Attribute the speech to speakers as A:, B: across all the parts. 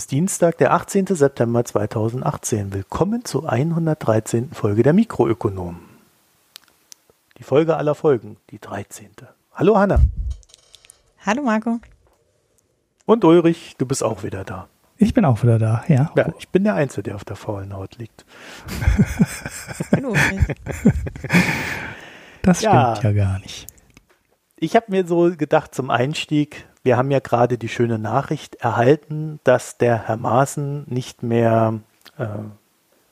A: Ist Dienstag, der 18. September 2018. Willkommen zur 113. Folge der Mikroökonomen. Die Folge aller Folgen, die 13. Hallo Hanna.
B: Hallo Marco.
A: Und Ulrich, du bist auch wieder da.
C: Ich bin auch wieder da, ja.
A: Ja, ich bin der Einzige, der auf der faulen Haut liegt.
B: Hallo.
C: Das
A: Ja.
C: stimmt ja gar nicht.
A: Ich habe mir so gedacht zum Einstieg, wir haben ja gerade die schöne Nachricht erhalten, dass der Herr Maaßen nicht mehr äh,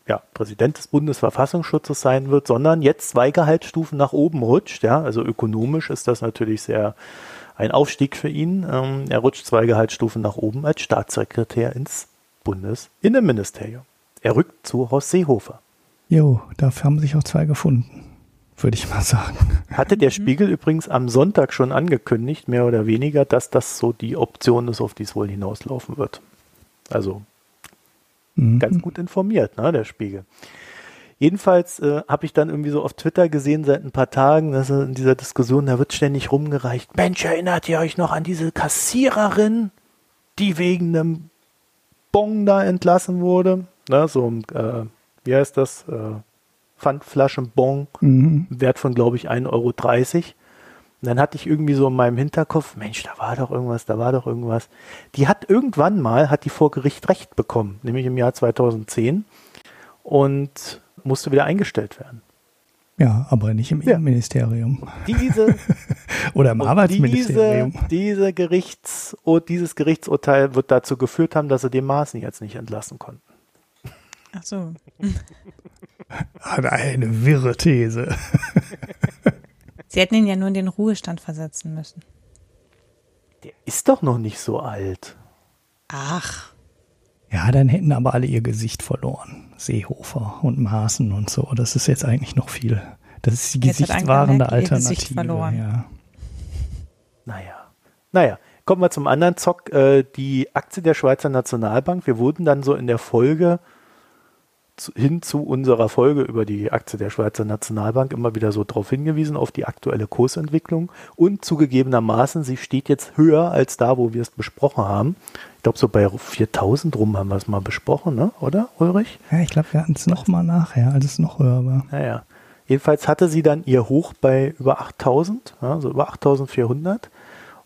A: ja, Präsident des Bundesverfassungsschutzes sein wird, sondern jetzt zwei Gehaltsstufen nach oben rutscht. Ja, also ökonomisch ist das natürlich sehr ein Aufstieg für ihn. Ähm, er rutscht zwei Gehaltsstufen nach oben als Staatssekretär ins Bundesinnenministerium. Er rückt zu Horst Seehofer.
C: Jo, dafür haben sich auch zwei gefunden, würde ich mal sagen.
A: Hatte der Spiegel übrigens am Sonntag schon angekündigt, mehr oder weniger, dass das so die Option ist, auf die es wohl hinauslaufen wird. Also
C: Mhm.
A: ganz gut informiert, ne, der Spiegel. Jedenfalls äh, habe ich dann irgendwie so auf Twitter gesehen seit ein paar Tagen, dass in dieser Diskussion, da wird ständig rumgereicht, Mensch, erinnert ihr euch noch an diese Kassiererin, die wegen einem Bon da entlassen wurde? Ne, so ein, äh, wie heißt das? Äh, Pfandflaschenbon.
C: Mhm.
A: Wert von, glaube ich, 1,30 Euro. Und dann hatte ich irgendwie so in meinem Hinterkopf, Mensch, da war doch irgendwas, da war doch irgendwas. Die hat irgendwann mal, hat die vor Gericht Recht bekommen, nämlich im Jahr 2010 und musste wieder eingestellt werden.
C: Ja, aber nicht im
A: Ja.
C: Innenministerium
A: Diese,
C: oder im
A: diese,
C: Arbeitsministerium.
A: diese Gerichts, dieses Gerichtsurteil wird dazu geführt haben, dass sie den Maßen jetzt nicht entlassen konnten.
B: Ach so.
C: Hat eine wirre These.
B: Sie hätten ihn ja nur in den Ruhestand versetzen müssen.
A: Der ist doch noch nicht so alt.
B: Ach.
C: Ja, dann hätten aber alle ihr Gesicht verloren. Seehofer und Maaßen und so. Das ist jetzt eigentlich noch viel. Das ist die
B: Jetzt
C: gesichtswahrende
B: ihr Gesicht
C: Alternative.
B: verloren.
C: Ja.
A: Naja. Naja, kommen wir zum anderen Zock. Äh, die Aktie der Schweizer Nationalbank. Wir wurden dann so in der Folge hin zu unserer Folge über die Aktie der Schweizer Nationalbank immer wieder so darauf hingewiesen, auf die aktuelle Kursentwicklung. Und zugegebenermaßen, sie steht jetzt höher als da, wo wir es besprochen haben. Ich glaube, so bei 4000 rum haben wir es mal besprochen, ne? oder, Ulrich?
C: ja, ich glaube, wir hatten es noch mal nachher, als es noch höher war.
A: Naja. Jedenfalls hatte sie dann ihr Hoch bei über 8000, ja, so über 8400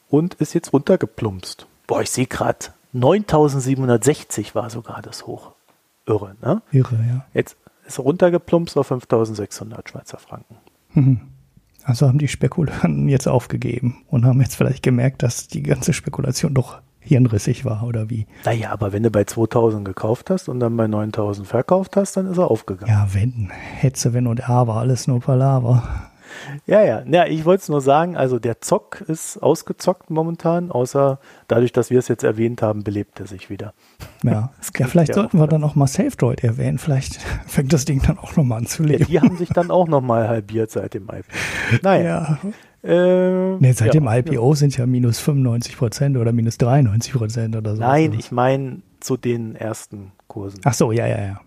A: und ist jetzt runtergeplumpst. Boah, ich sehe gerade, 9760 war sogar das Hoch. Irre, ne?
C: Irre, ja.
A: Jetzt ist runtergeplumpst auf 5600 Schweizer Franken.
C: Mhm. Also haben die Spekulanten jetzt aufgegeben und haben jetzt vielleicht gemerkt, dass die ganze Spekulation doch hirnrissig war oder wie.
A: Naja, aber wenn du bei 2000 gekauft hast und dann bei 9000 verkauft hast, dann ist er aufgegangen.
C: Ja, wenn, Hetze, wenn und aber, alles nur Palaver.
A: Ja, ja. ja ich wollte es nur sagen, also der Zock ist ausgezockt momentan, außer dadurch, dass wir es jetzt erwähnt haben, belebt er sich wieder.
C: Ja, ja vielleicht
A: ja
C: sollten wir dann auch mal SafeDroid erwähnen. Vielleicht fängt das Ding dann auch nochmal an zu
A: Ja,
C: leben.
A: die haben sich dann auch nochmal halbiert seit dem IPO. Naja.
C: Ja.
A: Äh,
C: Nee, seit
A: ja,
C: dem IPO sind ja minus 95 Prozent oder minus 93 Prozent oder so.
A: Nein, ich meine zu den ersten Kursen.
C: Ach so, ja, ja, ja.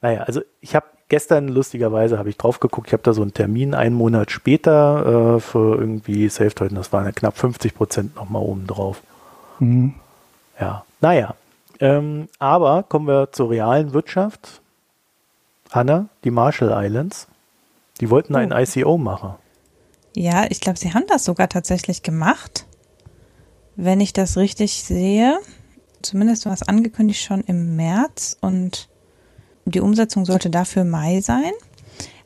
A: Naja, also ich habe gestern lustigerweise habe ich drauf geguckt, ich habe da so einen Termin einen Monat später äh, für irgendwie SafeTrade, das waren ja knapp 50 Prozent nochmal oben drauf.
C: Mhm.
A: Ja, naja. Ähm, aber kommen wir zur realen Wirtschaft. Hanna, die Marshall Islands, die wollten ein
B: Oh.
A: ICO machen.
B: Ja, ich glaube, sie haben das sogar tatsächlich gemacht. Wenn ich das richtig sehe, zumindest war es angekündigt schon im März und die Umsetzung sollte dafür Mai sein.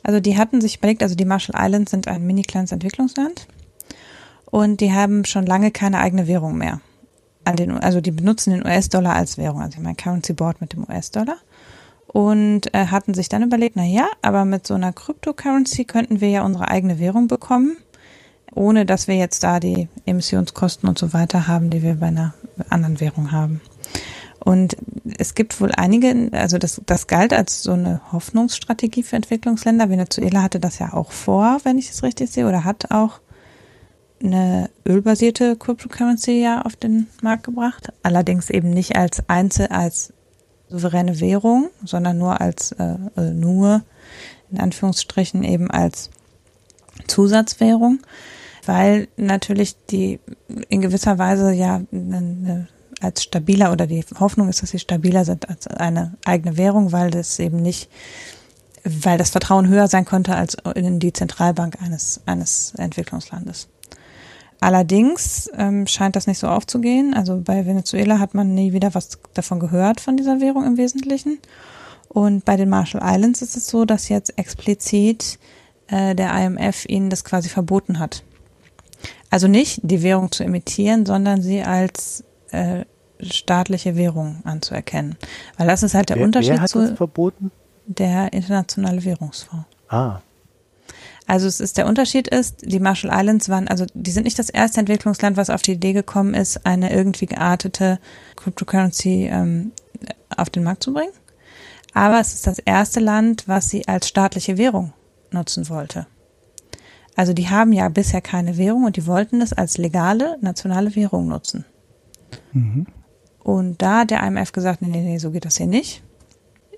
B: Also die hatten sich überlegt, also die Marshall Islands sind ein mini kleines Entwicklungsland und die haben schon lange keine eigene Währung mehr. Also die benutzen den US-Dollar als Währung, also mein Currency Board mit dem US-Dollar und äh, hatten sich dann überlegt, na ja, aber mit so einer Cryptocurrency könnten wir ja unsere eigene Währung bekommen, ohne dass wir jetzt da die Emissionskosten und so weiter haben, die wir bei einer anderen Währung haben. Und es gibt wohl einige, also das, das galt als so eine Hoffnungsstrategie für Entwicklungsländer. Venezuela hatte das ja auch vor, wenn ich es richtig sehe, oder hat auch eine ölbasierte Cryptocurrency ja auf den Markt gebracht. Allerdings eben nicht als Einzel, als souveräne Währung, sondern nur als, äh, äh, nur in Anführungsstrichen eben als Zusatzwährung, weil natürlich die in gewisser Weise ja eine als stabiler oder die Hoffnung ist, dass sie stabiler sind als eine eigene Währung, weil das eben nicht, weil das Vertrauen höher sein könnte als in die Zentralbank eines, eines Entwicklungslandes. Allerdings ähm, scheint das nicht so aufzugehen. Also bei Venezuela hat man nie wieder was davon gehört von dieser Währung im Wesentlichen. Und bei den Marshall Islands ist es so, dass jetzt explizit äh, der IMF ihnen das quasi verboten hat. Also nicht die Währung zu emittieren, sondern sie als äh, staatliche Währung anzuerkennen. Weil das ist halt der
A: wer,
B: Unterschied
A: wer hat
B: zu
A: das verboten?
B: der internationale Währungsfonds.
A: Ah,
B: Also es ist der Unterschied ist, die Marshall Islands waren, also die sind nicht das erste Entwicklungsland, was auf die Idee gekommen ist, eine irgendwie geartete Cryptocurrency ähm, auf den Markt zu bringen. Aber es ist das erste Land, was sie als staatliche Währung nutzen wollte. Also die haben ja bisher keine Währung und die wollten es als legale nationale Währung nutzen. Und da hat der IMF gesagt, nee, nee, nee, so geht das hier nicht.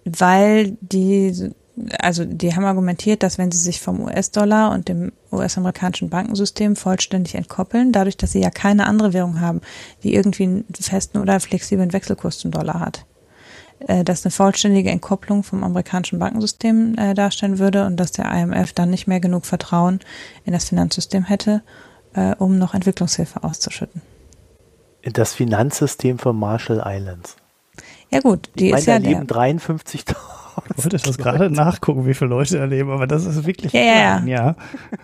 B: Weil die, also die haben argumentiert, dass wenn sie sich vom US-Dollar und dem US-amerikanischen Bankensystem vollständig entkoppeln, dadurch, dass sie ja keine andere Währung haben, die irgendwie einen festen oder flexiblen Wechselkurs zum Dollar hat, äh, dass eine vollständige Entkopplung vom amerikanischen Bankensystem äh, darstellen würde und dass der IMF dann nicht mehr genug Vertrauen in das Finanzsystem hätte, äh, um noch Entwicklungshilfe auszuschütten.
A: Das Finanzsystem von Marshall Islands.
B: Ja gut, die
A: Ich meine,
B: ist ja
A: da
B: der,
A: leben 53.000.
C: Ich wollte das gerade nachgucken, wie viele Leute da leben, aber das ist wirklich
B: Ja, ja, ja.
C: klein, ja.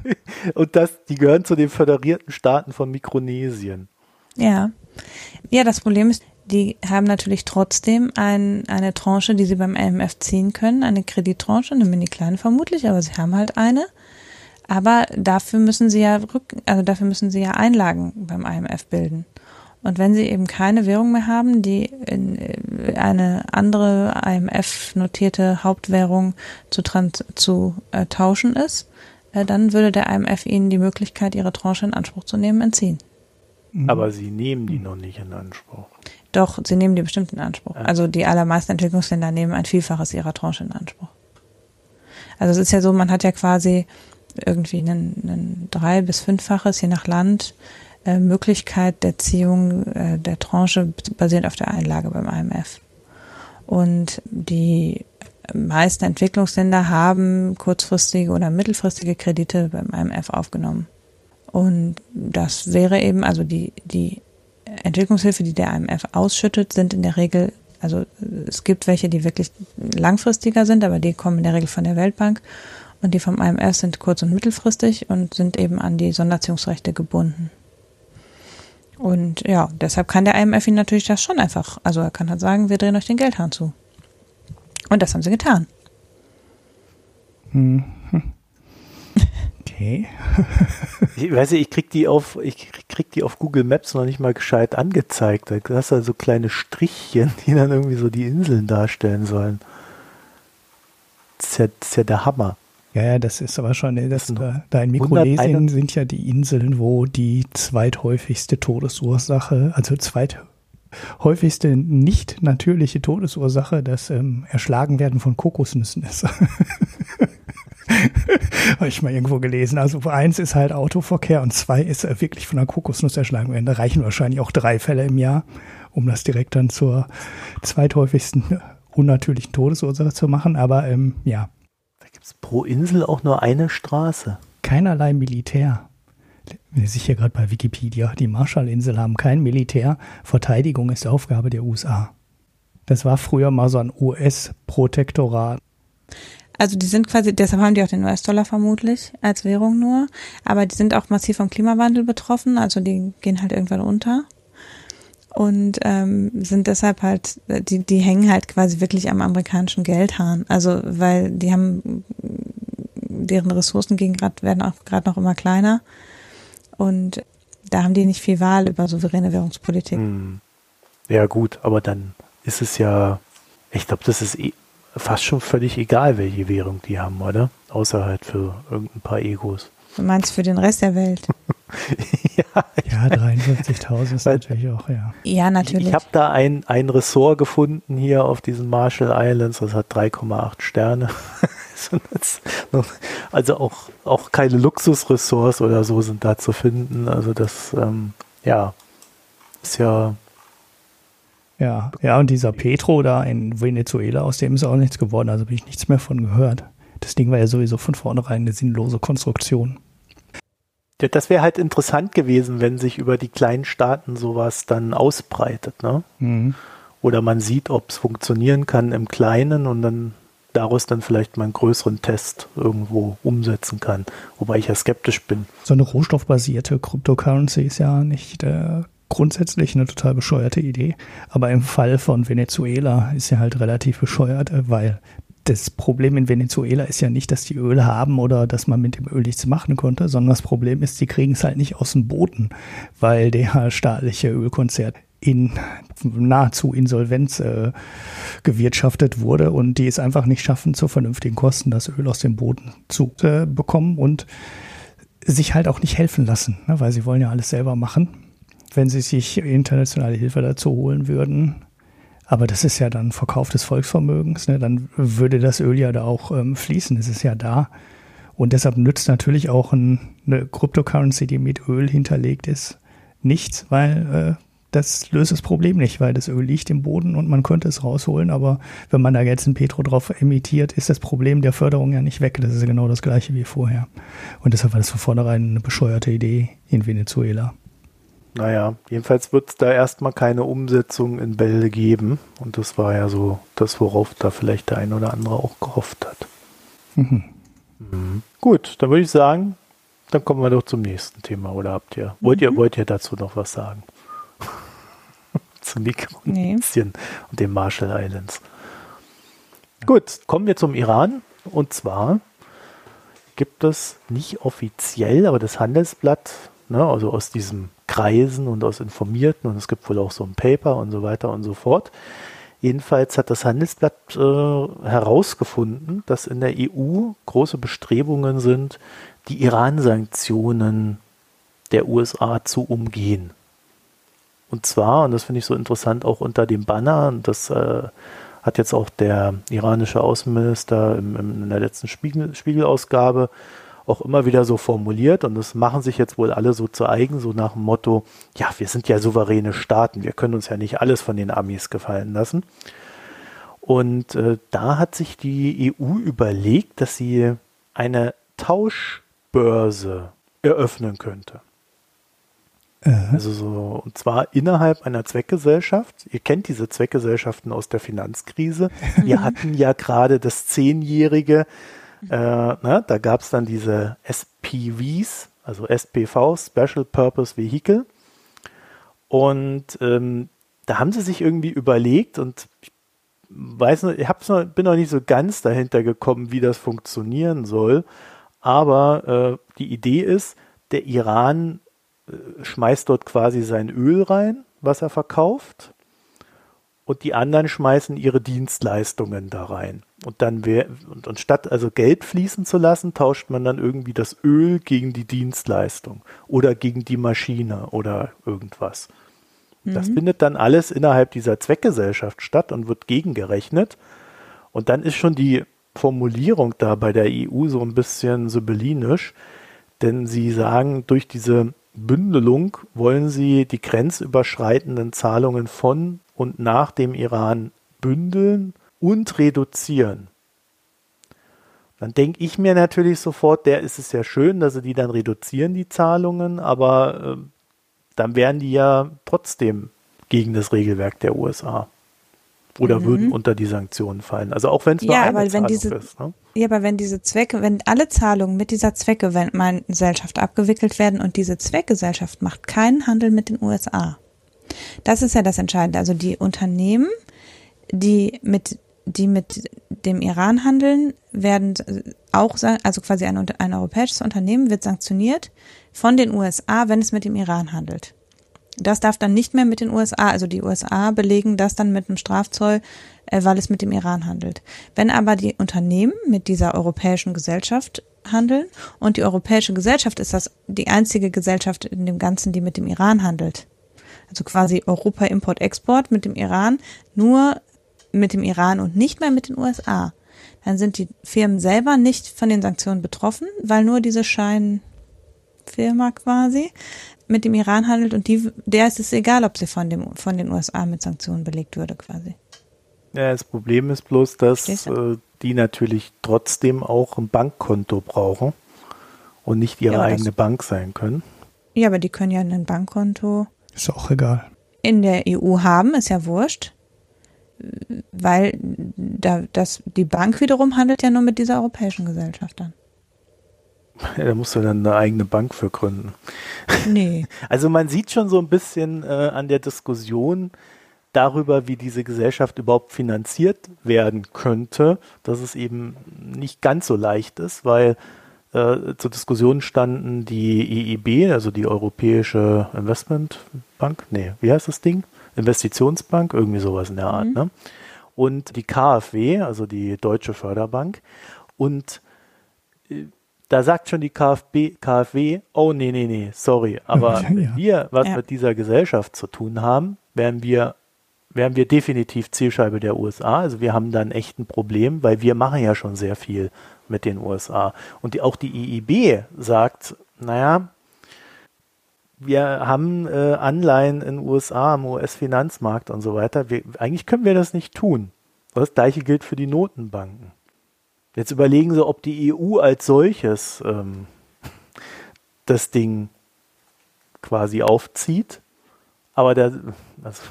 A: Und das, die gehören zu den föderierten Staaten von Mikronesien.
B: Ja. Ja, das Problem ist, die haben natürlich trotzdem ein, eine Tranche, die sie beim IMF ziehen können, eine Kredittranche, eine mini kleine vermutlich, aber sie haben halt eine. Aber dafür müssen sie ja rück, also dafür müssen sie ja Einlagen beim IMF bilden. Und wenn sie eben keine Währung mehr haben, die in äh, eine andere IMF-notierte Hauptwährung zu, trans zu äh, tauschen ist, äh, dann würde der IMF ihnen die Möglichkeit, ihre Tranche in Anspruch zu nehmen, entziehen.
A: Aber sie nehmen die noch nicht in Anspruch.
B: Doch, sie nehmen die bestimmt in Anspruch.
A: Ja.
B: Also die allermeisten Entwicklungsländer nehmen ein Vielfaches ihrer Tranche in Anspruch. Also es ist ja so, man hat ja quasi irgendwie einen drei- bis fünffaches, je nach Land, äh, Möglichkeit der Ziehung äh, der Tranche basierend auf der Einlage beim IMF. Und die meisten Entwicklungsländer haben kurzfristige oder mittelfristige Kredite beim IMF aufgenommen. Und das wäre eben, also die, die Entwicklungshilfe, die der IMF ausschüttet, sind in der Regel, also es gibt welche, die wirklich langfristiger sind, aber die kommen in der Regel von der Weltbank. Und die vom IMF sind kurz- und mittelfristig und sind eben an die Sonderziehungsrechte gebunden. Und ja, deshalb kann der IMF ihnen natürlich das schon einfach, also er kann halt sagen, wir drehen euch den Geldhahn zu. Und das haben sie getan.
C: Okay.
A: Ich weiß nicht, ich krieg die auf, ich krieg die auf Google Maps noch nicht mal gescheit angezeigt. Da hast du so kleine Strichchen, die dann irgendwie so die Inseln darstellen sollen. Das ist ja, das ist ja der Hammer.
C: Ja, ja, das ist aber schon, das,
A: Das sind
C: da, da in
A: 101
C: Mikronesien sind ja die Inseln, wo die zweithäufigste Todesursache, also zweithäufigste nicht natürliche Todesursache das ähm, Erschlagenwerden von Kokosnüssen ist. Habe ich mal irgendwo gelesen. Also eins ist halt Autoverkehr und zwei ist äh, wirklich von einer Kokosnuss erschlagen werden. Da reichen wahrscheinlich auch drei Fälle im Jahr, um das direkt dann zur zweithäufigsten äh, unnatürlichen Todesursache zu machen. Aber ähm, ja,
A: Es pro Insel auch nur eine Straße.
C: keinerlei Militär. Ich sehe hier gerade bei Wikipedia, die Marshallinseln haben kein Militär. Verteidigung ist Aufgabe der USA. Das war früher mal so ein US-Protektorat.
B: Also die sind quasi, deshalb haben die auch den US-Dollar vermutlich als Währung nur, aber die sind auch massiv vom Klimawandel betroffen, also die gehen halt irgendwann unter und ähm, sind deshalb halt, die, die hängen halt quasi wirklich am amerikanischen Geldhahn, also weil die haben, deren Ressourcen gehen grad, werden auch gerade noch immer kleiner und da haben die nicht viel Wahl über souveräne Währungspolitik.
A: Hm. Ja gut, aber dann ist es ja, ich glaube, das ist eh fast schon völlig egal, welche Währung die haben, oder? Außer halt für irgendein paar Egos.
B: Du meinst für den Rest der Welt?
A: ja,
C: Ja, 53.000 ist natürlich auch, ja.
B: Ja, natürlich.
A: Ich habe da ein, ein Ressort gefunden hier auf diesen Marshall Islands, das hat 3,8 Sterne. Also auch, auch keine Luxusressorts oder so sind da zu finden. Also das, ähm, ja, ist ja
C: Ja, ja, und dieser Petro da in Venezuela, aus dem ist auch nichts geworden, also habe ich nichts mehr von gehört. Das Ding war ja sowieso von vornherein eine sinnlose Konstruktion.
A: Das wäre halt interessant gewesen, wenn sich über die kleinen Staaten sowas dann ausbreitet, ne? Mhm. Oder man sieht, ob es funktionieren kann im Kleinen und dann daraus dann vielleicht mal einen größeren Test irgendwo umsetzen kann. Wobei ich ja skeptisch bin.
C: So eine rohstoffbasierte Cryptocurrency ist ja nicht äh, grundsätzlich eine total bescheuerte Idee. Aber im Fall von Venezuela ist ja halt relativ bescheuert, äh, weil das Problem in Venezuela ist ja nicht, dass die Öl haben oder dass man mit dem Öl nichts machen konnte, sondern das Problem ist, die kriegen es halt nicht aus dem Boden, weil der staatliche Ölkonzert in nahezu Insolvenz äh, gewirtschaftet wurde und die es einfach nicht schaffen, zu vernünftigen Kosten das Öl aus dem Boden zu äh, bekommen und sich halt auch nicht helfen lassen, ne, weil sie wollen ja alles selber machen. Wenn sie sich internationale Hilfe dazu holen würden, aber das ist ja dann Verkauf des Volksvermögens, ne? dann würde das Öl ja da auch ähm, fließen. Es ist ja da. Und deshalb nützt natürlich auch ein, eine Cryptocurrency, die mit Öl hinterlegt ist, nichts, weil äh, das löst das Problem nicht, weil das Öl liegt im Boden und man könnte es rausholen, aber wenn man da jetzt ein Petro drauf emittiert, ist das Problem der Förderung ja nicht weg. Das ist genau das gleiche wie vorher. Und deshalb war das von vornherein eine bescheuerte Idee in Venezuela.
A: Naja, jedenfalls wird es da erstmal keine Umsetzung in Bälde geben. Und das war ja so das, worauf da vielleicht der ein oder andere auch gehofft hat. Mhm. Mhm. Gut, dann würde ich sagen, dann kommen wir doch zum nächsten Thema. Oder habt ihr, wollt ihr, mhm. wollt ihr dazu noch was sagen? Zu Mikronesien nee. und den Marshall Islands. Gut, kommen wir zum Iran. Und zwar gibt es nicht offiziell, aber das Handelsblatt, ne, also aus diesem Kreisen und aus Informierten und es gibt wohl auch so ein Paper und so weiter und so fort. Jedenfalls hat das Handelsblatt äh, herausgefunden, dass in der EU große Bestrebungen sind, die Iran-Sanktionen der USA zu umgehen. Und zwar, und das finde ich so interessant, auch unter dem Banner, und das äh, hat jetzt auch der iranische Außenminister im, im, in der letzten Spiegel, Spiegelausgabe auch immer wieder so formuliert und das machen sich jetzt wohl alle so zu eigen, so nach dem Motto, ja, wir sind ja souveräne Staaten, wir können uns ja nicht alles von den Amis gefallen lassen. Und äh, da hat sich die EU überlegt, dass sie eine Tauschbörse eröffnen könnte. Äh. Also so, und zwar innerhalb einer Zweckgesellschaft. Ihr kennt diese Zweckgesellschaften aus der Finanzkrise. Wir hatten ja gerade das zehnjährige äh, ne, da gab es dann diese SPVs, also SPV, Special Purpose Vehicle. Und ähm, da haben sie sich irgendwie überlegt und ich weiß noch, ich hab's noch, bin noch nicht so ganz dahinter gekommen, wie das funktionieren soll. Aber äh, die Idee ist, der Iran äh, schmeißt dort quasi sein Öl rein, was er verkauft und die anderen schmeißen ihre Dienstleistungen da rein. Und dann wär, und, und statt also Geld fließen zu lassen, tauscht man dann irgendwie das Öl gegen die Dienstleistung oder gegen die Maschine oder irgendwas. Mhm. Das findet dann alles innerhalb dieser Zweckgesellschaft statt und wird gegengerechnet. Und dann ist schon die Formulierung da bei der EU so ein bisschen sibyllinisch, denn sie sagen, durch diese Bündelung wollen sie die grenzüberschreitenden Zahlungen von und nach dem Iran bündeln und reduzieren. Dann denke ich mir natürlich sofort, der ist es ja schön, dass sie die dann reduzieren, die Zahlungen, aber äh, dann wären die ja trotzdem gegen das Regelwerk der USA. Oder mhm. würden unter die Sanktionen fallen. Also auch wenn es nur ja, eine Zahlung
B: diese,
A: ist. Ne?
B: Ja, aber wenn diese Zwecke, wenn alle Zahlungen mit dieser Zweckgesellschaft abgewickelt werden und diese Zweckgesellschaft macht keinen Handel mit den USA, das ist ja das Entscheidende. Also die Unternehmen, die mit, die mit dem Iran handeln, werden auch, also quasi ein, ein europäisches Unternehmen wird sanktioniert von den USA, wenn es mit dem Iran handelt. Das darf dann nicht mehr mit den USA, also die USA belegen das dann mit einem Strafzoll, äh, weil es mit dem Iran handelt. Wenn aber die Unternehmen mit dieser europäischen Gesellschaft handeln und die europäische Gesellschaft ist das die einzige Gesellschaft in dem Ganzen, die mit dem Iran handelt, also quasi Europa Import-Export mit dem Iran, nur mit dem Iran und nicht mehr mit den USA, dann sind die Firmen selber nicht von den Sanktionen betroffen, weil nur diese Scheinfirma quasi mit dem Iran handelt und die, der ist es egal, ob sie von, dem, von den USA mit Sanktionen belegt würde quasi.
A: Ja, das Problem ist bloß, dass äh, die natürlich trotzdem auch ein Bankkonto brauchen und nicht ihre ja, eigene Bank sein können.
B: Ja, aber die können ja ein Bankkonto.
C: Ist auch egal.
B: In der EU haben, ist ja wurscht. Weil da, das, die Bank wiederum handelt ja nur mit dieser europäischen Gesellschaft dann.
A: Ja, da musst du dann eine eigene Bank für gründen.
B: Nee.
A: Also man sieht schon so ein bisschen äh, an der Diskussion darüber, wie diese Gesellschaft überhaupt finanziert werden könnte, dass es eben nicht ganz so leicht ist, weil äh, zur Diskussion standen die EIB, also die Europäische Investmentbank, nee, wie heißt das Ding? Investitionsbank, irgendwie sowas in der Art, mhm. ne? Und die KfW, also die Deutsche Förderbank. Und äh, da sagt schon die KfB, KfW, oh nee, nee, nee, sorry, aber ja. wenn wir was ja. mit dieser Gesellschaft zu tun haben, wären wir, wären wir definitiv Zielscheibe der USA. Also wir haben echt ein Problem, weil wir machen ja schon sehr viel mit den USA. Und die, auch die EIB sagt, naja, wir haben äh, Anleihen in den USA am US-Finanzmarkt und so weiter. Wir, eigentlich können wir das nicht tun. Das gleiche gilt für die Notenbanken. Jetzt überlegen Sie, ob die EU als solches ähm, das Ding quasi aufzieht. Aber da, also,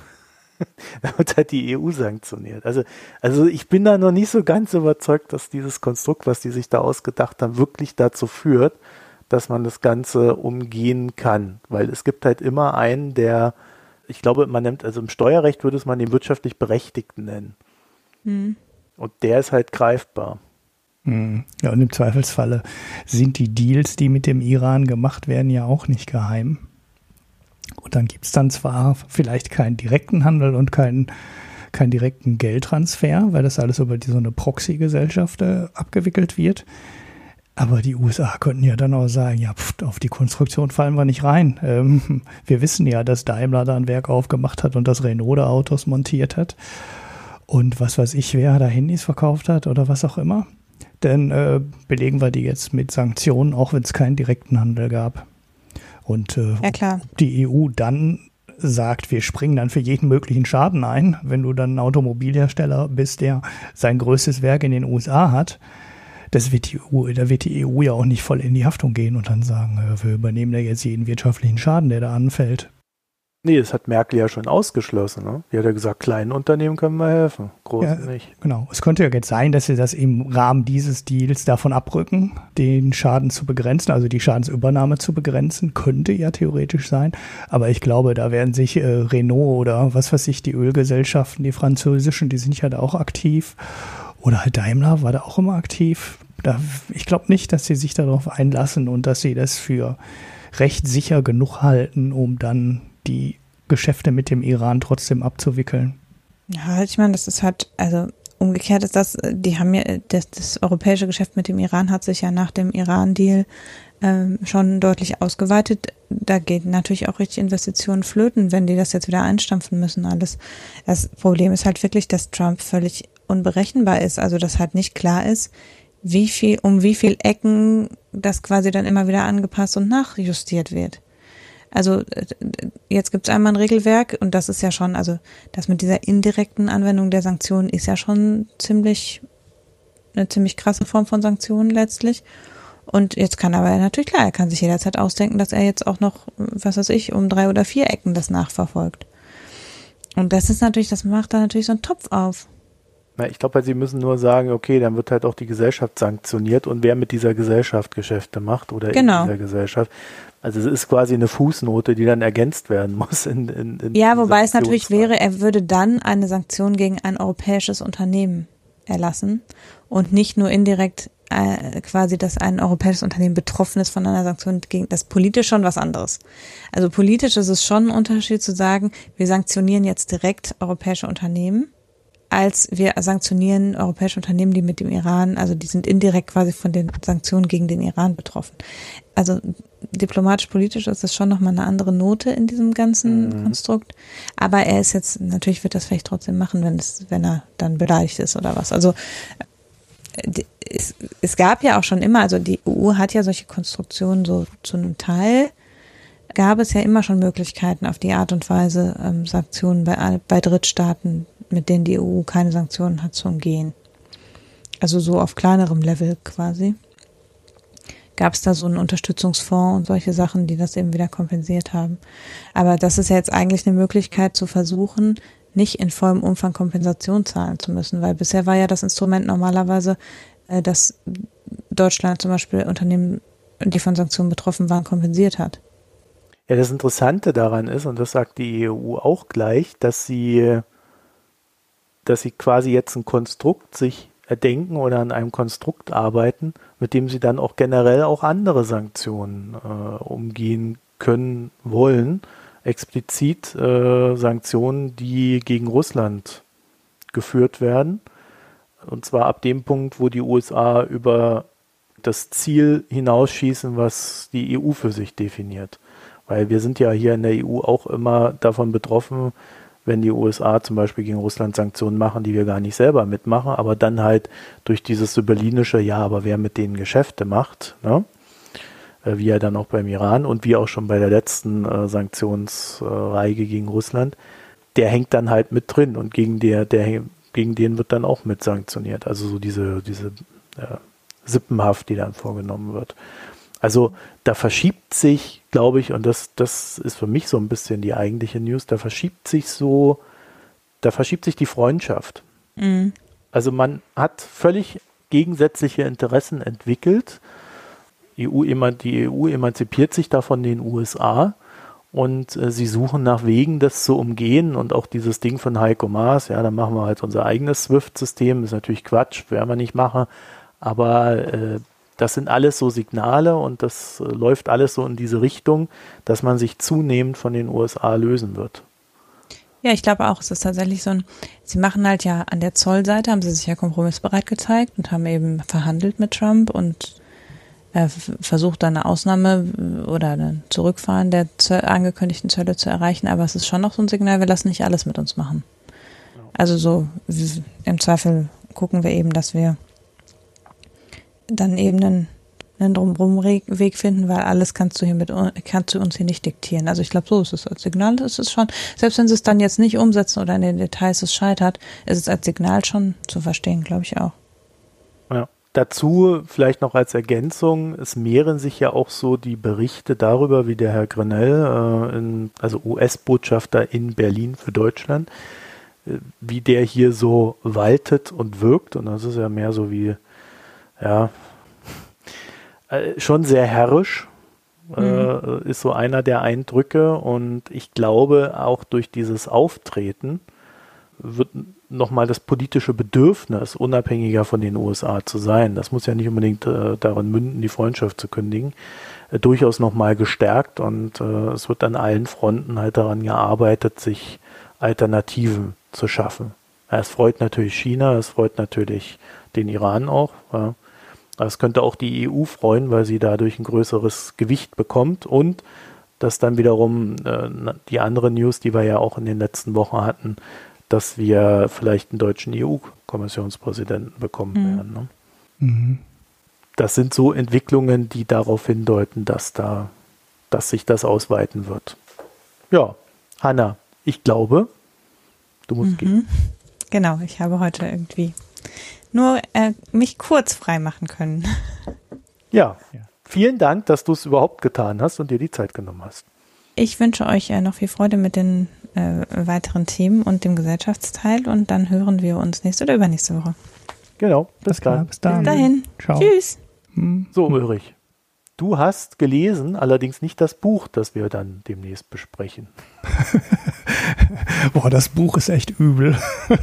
A: da wird halt die EU sanktioniert. Also, also ich bin da noch nicht so ganz überzeugt, dass dieses Konstrukt, was die sich da ausgedacht haben, wirklich dazu führt, dass man das Ganze umgehen kann. Weil es gibt halt immer einen, der, ich glaube, man nennt, also im Steuerrecht würde es man den wirtschaftlich Berechtigten nennen. Mhm. Und der ist halt greifbar.
C: Hm. Ja, und im Zweifelsfalle sind die Deals, die mit dem Iran gemacht werden, ja auch nicht geheim. Und dann gibt es dann zwar vielleicht keinen direkten Handel und keinen, keinen direkten Geldtransfer, weil das alles über die, so eine Proxy-Gesellschaft äh, abgewickelt wird. Aber die USA könnten ja dann auch sagen, ja, pft, auf die Konstruktion fallen wir nicht rein. Ähm, wir wissen ja, dass Daimler da ein Werk aufgemacht hat und das Renault da Autos montiert hat. Und was weiß ich, wer da Handys verkauft hat oder was auch immer. Dann äh, belegen wir die jetzt mit Sanktionen, auch wenn es keinen direkten Handel gab. Und äh,
B: ja,
C: die EU dann sagt, wir springen dann für jeden möglichen Schaden ein, wenn du dann ein Automobilhersteller bist, der sein größtes Werk in den USA hat, das wird die EU, da wird die EU ja auch nicht voll in die Haftung gehen und dann sagen, äh, wir übernehmen da jetzt jeden wirtschaftlichen Schaden, der da anfällt.
A: Nee, das hat Merkel ja schon ausgeschlossen. Ne? Die hat ja gesagt, kleinen Unternehmen können wir helfen, großen ja, nicht.
C: Genau. Es könnte ja jetzt sein, dass sie das im Rahmen dieses Deals davon abrücken, den Schaden zu begrenzen, also die Schadensübernahme zu begrenzen. Könnte ja theoretisch sein. Aber ich glaube, da werden sich äh, Renault oder was weiß ich, die Ölgesellschaften, die französischen, die sind ja da auch aktiv. Oder halt Daimler war da auch immer aktiv. Da, ich glaube nicht, dass sie sich darauf einlassen und dass sie das für recht sicher genug halten, um dann die Geschäfte mit dem Iran trotzdem abzuwickeln.
B: Ja, ich meine, das ist halt, also umgekehrt ist das, die haben ja, das, das europäische Geschäft mit dem Iran hat sich ja nach dem Iran-Deal ähm, schon deutlich ausgeweitet. Da geht natürlich auch richtig Investitionen flöten, wenn die das jetzt wieder einstampfen müssen, alles. Das Problem ist halt wirklich, dass Trump völlig unberechenbar ist, also dass halt nicht klar ist, wie viel, um wie viel Ecken das quasi dann immer wieder angepasst und nachjustiert wird. Also äh, jetzt gibt es einmal ein Regelwerk und das ist ja schon, also das mit dieser indirekten Anwendung der Sanktionen ist ja schon ziemlich eine ziemlich krasse Form von Sanktionen letztlich. Und jetzt kann aber natürlich klar, er kann sich jederzeit ausdenken, dass er jetzt auch noch, was weiß ich, um drei oder vier Ecken das nachverfolgt. Und das ist natürlich, das macht da natürlich so einen Topf auf.
A: Na, ich glaube, halt, sie müssen nur sagen, okay, dann wird halt auch die Gesellschaft sanktioniert und wer mit dieser Gesellschaft Geschäfte macht oder
B: genau.
A: in dieser Gesellschaft, also es ist quasi eine Fußnote, die dann ergänzt werden muss. In, in, in
B: ja, wobei es natürlich wäre, er würde dann eine Sanktion gegen ein europäisches Unternehmen erlassen und nicht nur indirekt äh, quasi, dass ein europäisches Unternehmen betroffen ist von einer Sanktion gegen das politisch schon was anderes. Also politisch ist es schon ein Unterschied zu sagen, wir sanktionieren jetzt direkt europäische Unternehmen als wir sanktionieren europäische Unternehmen, die mit dem Iran, also die sind indirekt quasi von den Sanktionen gegen den Iran betroffen. Also diplomatisch-politisch ist das schon nochmal eine andere Note in diesem ganzen mhm. Konstrukt. Aber er ist jetzt, natürlich wird das vielleicht trotzdem machen, wenn es, wenn er dann beleidigt ist oder was. Also es, es gab ja auch schon immer, also die EU hat ja solche Konstruktionen so zu einem Teil gab es ja immer schon Möglichkeiten, auf die Art und Weise ähm, Sanktionen bei, bei Drittstaaten, mit denen die EU keine Sanktionen hat, zu umgehen. Also so auf kleinerem Level quasi. Gab es da so einen Unterstützungsfonds und solche Sachen, die das eben wieder kompensiert haben. Aber das ist ja jetzt eigentlich eine Möglichkeit zu versuchen, nicht in vollem Umfang Kompensation zahlen zu müssen, weil bisher war ja das Instrument normalerweise, äh, dass Deutschland zum Beispiel Unternehmen, die von Sanktionen betroffen waren, kompensiert hat.
A: Ja, das Interessante daran ist, und das sagt die EU auch gleich, dass sie, dass sie quasi jetzt ein Konstrukt sich erdenken oder an einem Konstrukt arbeiten, mit dem sie dann auch generell auch andere Sanktionen äh, umgehen können wollen. Explizit äh, Sanktionen, die gegen Russland geführt werden. Und zwar ab dem Punkt, wo die USA über das Ziel hinausschießen, was die EU für sich definiert. Weil wir sind ja hier in der EU auch immer davon betroffen, wenn die USA zum Beispiel gegen Russland Sanktionen machen, die wir gar nicht selber mitmachen, aber dann halt durch dieses sibyllinische, ja, aber wer mit denen Geschäfte macht, ne? Äh, wie ja dann auch beim Iran und wie auch schon bei der letzten äh, Sanktionsreihe gegen Russland, der hängt dann halt mit drin und gegen der, der gegen den wird dann auch mit sanktioniert. Also so diese, diese äh, Sippenhaft, die dann vorgenommen wird. Also da verschiebt sich, glaube ich, und das, das ist für mich so ein bisschen die eigentliche News, da verschiebt sich so, da verschiebt sich die Freundschaft. Mhm. Also man hat völlig gegensätzliche Interessen entwickelt. EU, die EU emanzipiert sich da von den USA und äh, sie suchen nach Wegen, das zu umgehen und auch dieses Ding von Heiko Maas, ja, dann machen wir halt unser eigenes SWIFT-System, ist natürlich Quatsch, werden wir nicht machen, aber äh, das sind alles so Signale und das äh, läuft alles so in diese Richtung, dass man sich zunehmend von den USA lösen wird.
B: Ja, ich glaube auch, es ist tatsächlich so ein, sie machen halt ja an der Zollseite, haben sie sich ja kompromissbereit gezeigt und haben eben verhandelt mit Trump und äh, versucht dann eine Ausnahme äh, oder ein Zurückfahren der angekündigten Zölle zu erreichen, aber es ist schon noch so ein Signal, wir lassen nicht alles mit uns machen. Also so im Zweifel gucken wir eben, dass wir dann eben einen, einen Drumherum-Weg finden, weil alles kannst du hier mit, kannst du uns hier nicht diktieren. Also ich glaube, so ist es als Signal, ist es schon, selbst wenn sie es dann jetzt nicht umsetzen oder in den Details es scheitert, ist es als Signal schon zu verstehen, glaube ich auch.
A: Ja. Dazu vielleicht noch als Ergänzung, es mehren sich ja auch so die Berichte darüber, wie der Herr Grenell, äh, in, also US-Botschafter in Berlin für Deutschland, äh, wie der hier so waltet und wirkt. Und das ist ja mehr so wie ja, äh, schon sehr herrisch, äh, mhm. äh, ist so einer der Eindrücke und ich glaube auch durch dieses Auftreten wird nochmal das politische Bedürfnis, unabhängiger von den USA zu sein, das muss ja nicht unbedingt äh, darin münden, die Freundschaft zu kündigen, äh, durchaus nochmal gestärkt und äh, es wird an allen Fronten halt daran gearbeitet, sich Alternativen zu schaffen. Ja, es freut natürlich China, es freut natürlich den Iran auch. Ja. Das könnte auch die EU freuen, weil sie dadurch ein größeres Gewicht bekommt und dass dann wiederum äh, die andere News, die wir ja auch in den letzten Wochen hatten, dass wir vielleicht einen deutschen EU-Kommissionspräsidenten bekommen mhm. werden. Ne? Mhm. Das sind so Entwicklungen, die darauf hindeuten, dass da, dass sich das ausweiten wird. Ja, Hanna, ich glaube, du musst mhm. gehen.
B: Genau, ich habe heute irgendwie nur äh, mich kurz frei machen können.
A: Ja, vielen Dank, dass du es überhaupt getan hast und dir die Zeit genommen hast.
B: Ich wünsche euch äh, noch viel Freude mit den äh, weiteren Themen und dem Gesellschaftsteil und dann hören wir uns nächste oder übernächste Woche.
A: Genau, bis dann.
B: Bis, bis dahin. Ciao. Tschüss.
A: So, Ulrich. Du hast gelesen, allerdings nicht das Buch, das wir dann demnächst besprechen.
C: Boah, das Buch ist echt übel.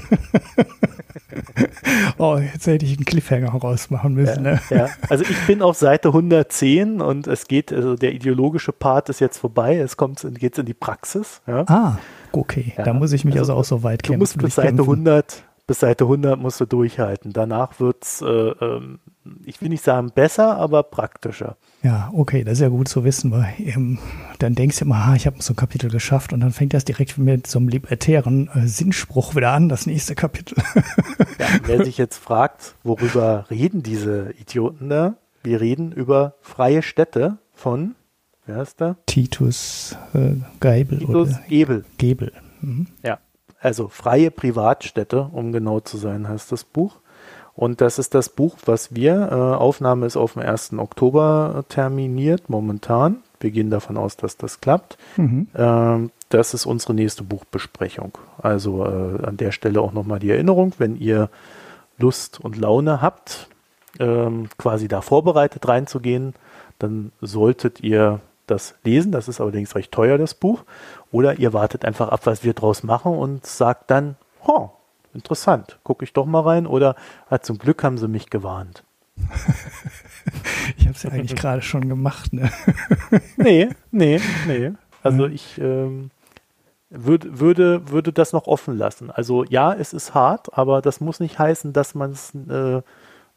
C: oh, jetzt hätte ich einen Cliffhanger rausmachen müssen.
A: Ja,
C: ne?
A: ja. Also ich bin auf Seite 110 und es geht, also der ideologische Part ist jetzt vorbei, es kommt geht's in die Praxis. Ja.
C: Ah, okay. Da muss ich mich also, also auch so weit kämpfen.
A: Du musst bis Seite 100 bis Seite 100 musst du durchhalten. Danach wird's, äh, ähm, ich will nicht sagen besser, aber praktischer.
C: Ja, okay, das ist ja gut zu wissen, weil eben, dann denkst du immer, ah, ich habe so ein Kapitel geschafft und dann fängt das direkt mit so einem libertären äh, Sinnspruch wieder an, das nächste Kapitel.
A: ja, wer sich jetzt fragt, worüber reden diese Idioten da? Wir reden über freie Städte von Wer heißt der?
C: Titus äh, Geibel.
A: Titus
C: oder
A: Gebel.
C: Gebel. Mhm.
A: Ja, also freie Privatstädte, um genau zu sein, heißt das Buch. Und das ist das Buch, was wir, äh, Aufnahme ist auf dem 1. Oktober terminiert, momentan. Wir gehen davon aus, dass das klappt.
C: Mhm.
A: Ähm, das ist unsere nächste Buchbesprechung. Also äh, an der Stelle auch nochmal die Erinnerung, wenn ihr Lust und Laune habt, ähm, quasi da vorbereitet reinzugehen, dann solltet ihr das lesen. Das ist allerdings recht teuer, das Buch. Oder ihr wartet einfach ab, was wir draus machen und sagt dann, oh, interessant, gucke ich doch mal rein. Oder ah, zum Glück haben sie mich gewarnt.
C: ich habe es ja eigentlich gerade schon gemacht. Ne?
A: nee, nee, nee. Also ich ähm, würd, würde, würde das noch offen lassen. Also ja, es ist hart, aber das muss nicht heißen, dass man es äh,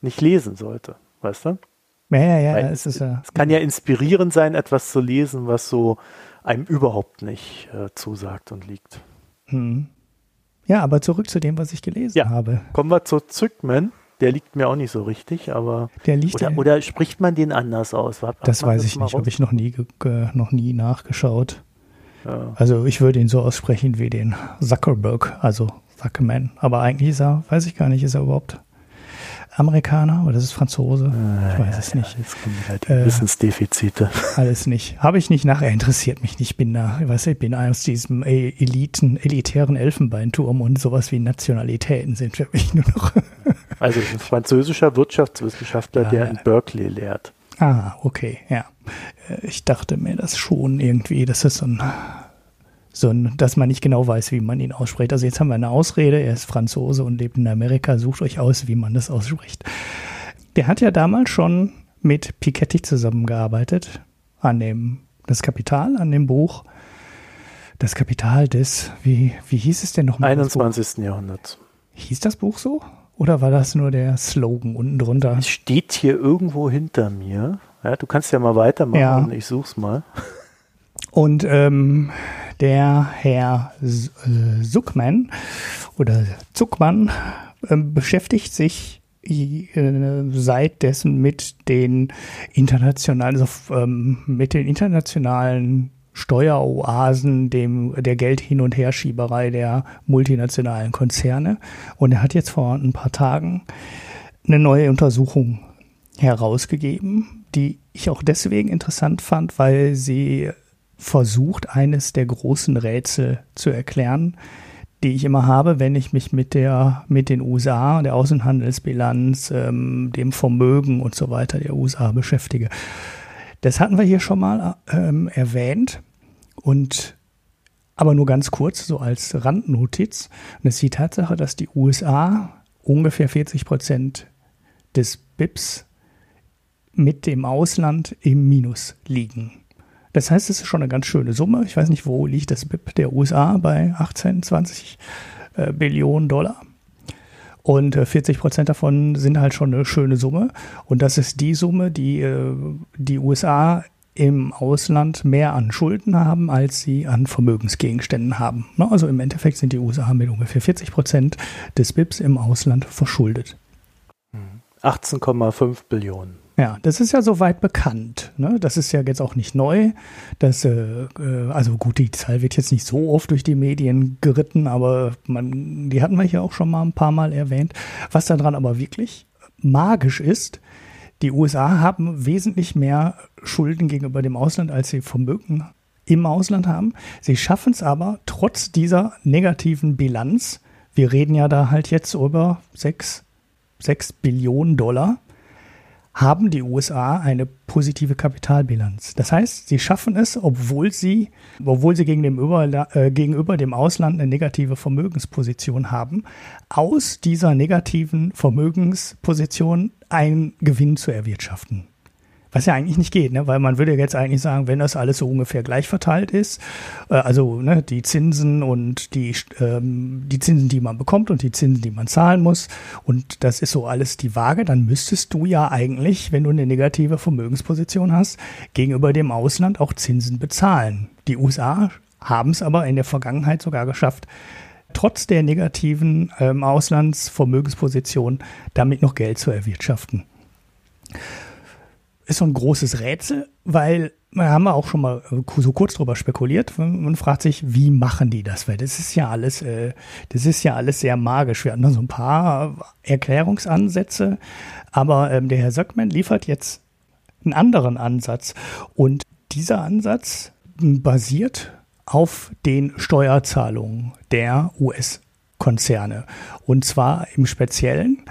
A: nicht lesen sollte. Weißt du?
C: Ja, ja, ja.
A: Weil
C: Es, ist, ja
A: Es kann ja inspirierend sein, etwas zu lesen, was so einem überhaupt nicht äh, zusagt und liegt.
C: hm. Ja, aber zurück zu dem, was ich gelesen
A: Ja.
C: habe.
A: Kommen wir zu Zückman. Der liegt mir auch nicht so richtig, aber.
C: Der liegt
A: Oder, oder spricht man den anders aus? Hat-
C: Das weiß ich
A: mal
C: nicht, habe ich noch nie, noch nie nachgeschaut.
A: Ja.
C: Also ich würde ihn so aussprechen wie den Zuckerberg, also Zuckerman. Aber eigentlich ist er, weiß ich gar nicht, ist er überhaupt Amerikaner oder ist es Franzose? ich weiß es nicht.
A: Jetzt kommen halt die
C: Äh,
A: Wissensdefizite.
C: Alles nicht. Habe ich nicht nachher, interessiert mich nicht. Ich bin da, ich weiß nicht, ich bin aus diesem äh, Eliten, elitären Elfenbeinturm und sowas wie Nationalitäten sind für mich nur noch.
A: Also ein französischer Wirtschaftswissenschaftler,
C: Ja,
A: der
C: ja.
A: in Berkeley lehrt.
C: Ah, okay, ja. Äh, Ich dachte mir das schon irgendwie, das ist so ein, so ein, dass man nicht genau weiß, wie man ihn ausspricht. Also jetzt haben wir eine Ausrede, er ist Franzose und lebt in Amerika, sucht euch aus, wie man das ausspricht. Der hat ja damals schon mit Piketty zusammengearbeitet an dem, das Kapital, an dem Buch. Das Kapital des, wie, wie hieß es denn nochmal? das Buch?
A: 21. Jahrhundert.
C: Hieß das Buch so? Oder war das nur der Slogan unten drunter?
A: Es steht hier irgendwo hinter mir. Ja, du kannst ja mal weitermachen.
C: Ja.
A: Ich such's mal.
C: Und ähm, der Herr äh, Zuckmann oder Zuckmann ähm, beschäftigt sich äh, seit dessen mit den internationalen, also, ähm, mit den internationalen Steueroasen, dem der Geld hin und Herschieberei der multinationalen Konzerne. Und er hat jetzt vor ein paar Tagen eine neue Untersuchung herausgegeben, die ich auch deswegen interessant fand, weil sie versucht, eines der großen Rätsel zu erklären, die ich immer habe, wenn ich mich mit der, mit den USA, der Außenhandelsbilanz, ähm, dem Vermögen und so weiter der USA beschäftige. Das hatten wir hier schon mal ähm, erwähnt und aber nur ganz kurz, so als Randnotiz. Und es ist die Tatsache, dass die USA ungefähr 40 Prozent des BIPs mit dem Ausland im Minus liegen. Das heißt, es ist schon eine ganz schöne Summe. Ich weiß nicht, wo liegt das BIP der USA bei 18, 20 äh, Billionen Dollar. Und äh, 40 Prozent davon sind halt schon eine schöne Summe. Und das ist die Summe, die äh, die USA im Ausland mehr an Schulden haben, als sie an Vermögensgegenständen haben. Ne? Also im Endeffekt sind die USA mit ungefähr 40 Prozent des BIPs im Ausland verschuldet.
A: 18,5 Billionen.
C: Ja, das ist ja soweit bekannt. Ne? Das ist ja jetzt auch nicht neu. Das, äh, äh, also gut, die Zahl wird jetzt nicht so oft durch die Medien geritten, aber man, die hatten wir hier auch schon mal ein paar Mal erwähnt. Was daran aber wirklich magisch ist, die USA haben wesentlich mehr Schulden gegenüber dem Ausland, als sie Vermögen im Ausland haben. Sie schaffen es aber trotz dieser negativen Bilanz, wir reden ja da halt jetzt über sechs, sechs Billionen Dollar, haben die USA eine positive Kapitalbilanz. Das heißt, sie schaffen es, obwohl sie, obwohl sie gegen dem über, äh, gegenüber dem Ausland eine negative Vermögensposition haben, aus dieser negativen Vermögensposition einen Gewinn zu erwirtschaften. Was ja eigentlich nicht geht, ne? weil man würde jetzt eigentlich sagen, wenn das alles so ungefähr gleich verteilt ist, äh, also ne, die Zinsen und die, ähm, die Zinsen, die man bekommt und die Zinsen, die man zahlen muss, und das ist so alles die Waage, dann müsstest du ja eigentlich, wenn du eine negative Vermögensposition hast, gegenüber dem Ausland auch Zinsen bezahlen. Die USA haben es aber in der Vergangenheit sogar geschafft, trotz der negativen ähm, Auslandsvermögensposition damit noch Geld zu erwirtschaften. Ist so ein großes Rätsel, weil wir haben auch schon mal so kurz drüber spekuliert. Man fragt sich, wie machen die das? Weil das ist ja alles, äh, das ist ja alles sehr magisch. Wir hatten da so ein paar Erklärungsansätze, aber ähm, der Herr Söckmann liefert jetzt einen anderen Ansatz und dieser Ansatz basiert auf den Steuerzahlungen der US-Konzerne und zwar im Speziellen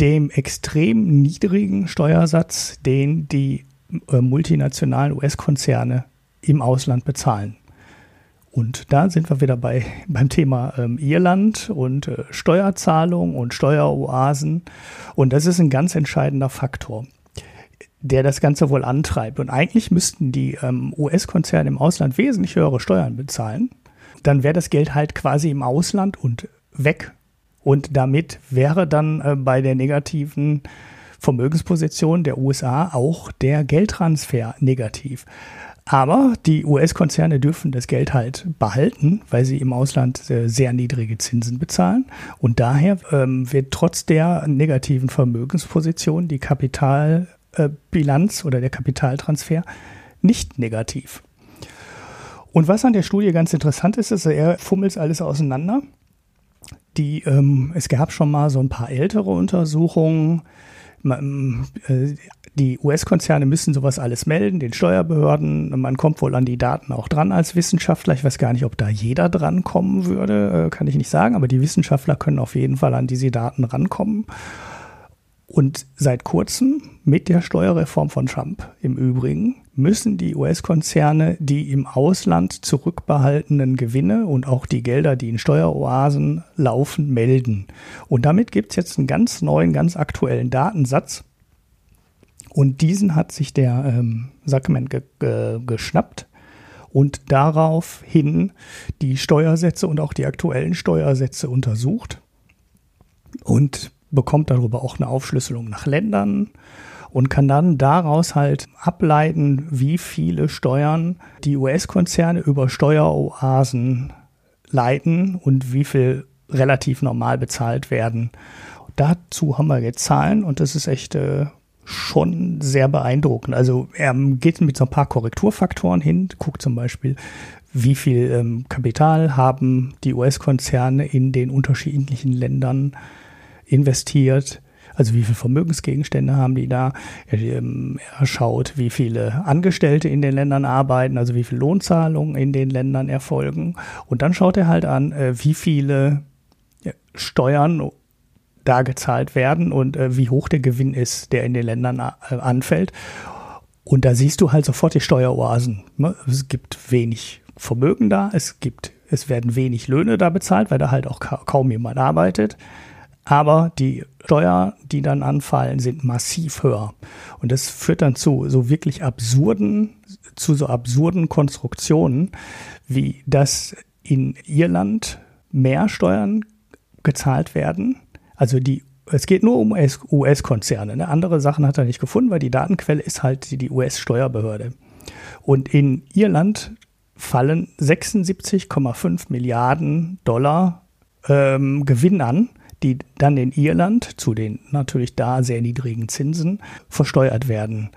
C: dem extrem niedrigen Steuersatz, den die äh, multinationalen US-Konzerne im Ausland bezahlen. Und da sind wir wieder bei, beim Thema ähm, Irland und äh, Steuerzahlung und Steueroasen. Und das ist ein ganz entscheidender Faktor, der das Ganze wohl antreibt. Und eigentlich müssten die ähm, US-Konzerne im Ausland wesentlich höhere Steuern bezahlen. Dann wäre das Geld halt quasi im Ausland und weg. Und damit wäre dann äh, bei der negativen Vermögensposition der USA auch der Geldtransfer negativ. Aber die US-Konzerne dürfen das Geld halt behalten, weil sie im Ausland äh, sehr niedrige Zinsen bezahlen. Und daher ähm, wird trotz der negativen Vermögensposition die Kapitalbilanz äh, oder der Kapitaltransfer nicht negativ. Und was an der Studie ganz interessant ist, ist, er fummelt alles auseinander. Die, ähm, es gab schon mal so ein paar ältere Untersuchungen, äh, die US-Konzerne müssen sowas alles melden, den Steuerbehörden. Man kommt wohl an die Daten auch dran als Wissenschaftler. Ich weiß gar nicht, ob da jeder dran kommen würde, äh, kann ich nicht sagen, aber die Wissenschaftler können auf jeden Fall an diese Daten rankommen. Und seit kurzem mit der Steuerreform von Trump im Übrigen müssen die US-Konzerne die im Ausland zurückbehaltenen Gewinne und auch die Gelder, die in Steueroasen laufen, melden. Und damit gibt es jetzt einen ganz neuen, ganz aktuellen Datensatz. Und diesen hat sich der ähm, Sackman ge ge geschnappt und daraufhin die Steuersätze und auch die aktuellen Steuersätze untersucht. Und bekommt darüber auch eine Aufschlüsselung nach Ländern und kann dann daraus halt ableiten, wie viele Steuern die US-Konzerne über Steueroasen leiten und wie viel relativ normal bezahlt werden. Dazu haben wir jetzt Zahlen und das ist echt äh, schon sehr beeindruckend. Also er geht mit so ein paar Korrekturfaktoren hin, guckt zum Beispiel, wie viel ähm, Kapital haben die US-Konzerne in den unterschiedlichen Ländern investiert. Also wie viele Vermögensgegenstände haben die da? Er, ähm, er, schaut, wie viele Angestellte in den Ländern arbeiten, also wie viele Lohnzahlungen in den Ländern erfolgen. Und dann schaut er halt an, äh, wie viele Steuern da gezahlt werden und äh, wie hoch der Gewinn ist, der in den Ländern äh, anfällt. Und da siehst du halt sofort die Steueroasen. Ne? Es gibt wenig Vermögen da, es gibt, es werden wenig Löhne da bezahlt, weil da halt auch kaum jemand arbeitet aber die Steuer, die dann anfallen, sind massiv höher. Und das führt dann zu so wirklich absurden, zu so absurden Konstruktionen, wie dass in Irland mehr Steuern gezahlt werden. Also die, es geht nur um US-Konzerne. Ne? Andere Sachen hat er nicht gefunden, weil die Datenquelle ist halt die US-Steuerbehörde. Und in Irland fallen 76,5 Milliarden Dollar ähm, Gewinn an die dann in Irland zu den natürlich da sehr niedrigen Zinsen versteuert werden.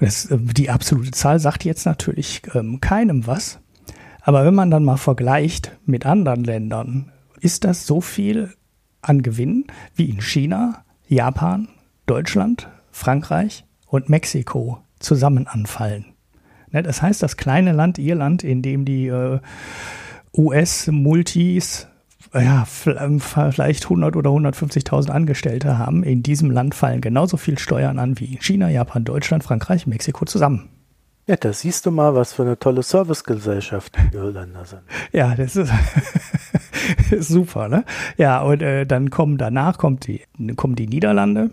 C: Das, äh, die absolute Zahl sagt jetzt natürlich ähm, keinem was. Aber wenn man dann mal vergleicht mit anderen Ländern, ist das so viel an Gewinn wie in China, Japan, Deutschland, Frankreich und Mexiko zusammen anfallen. Ne, das heißt, das kleine Land Irland, in dem die äh, US-Multis ja, ähm, vielleicht 100 oder 150.000 Angestellte haben, in diesem Land fallen genauso viel Steuern an wie China, Japan, Deutschland, Frankreich, Mexiko zusammen.
A: Ja, da siehst du mal, was für eine tolle Servicegesellschaft die Irländer sind.
C: Ja, das ist, super, ne? Ja, und äh, dann kommen danach kommt die, kommen die Niederlande.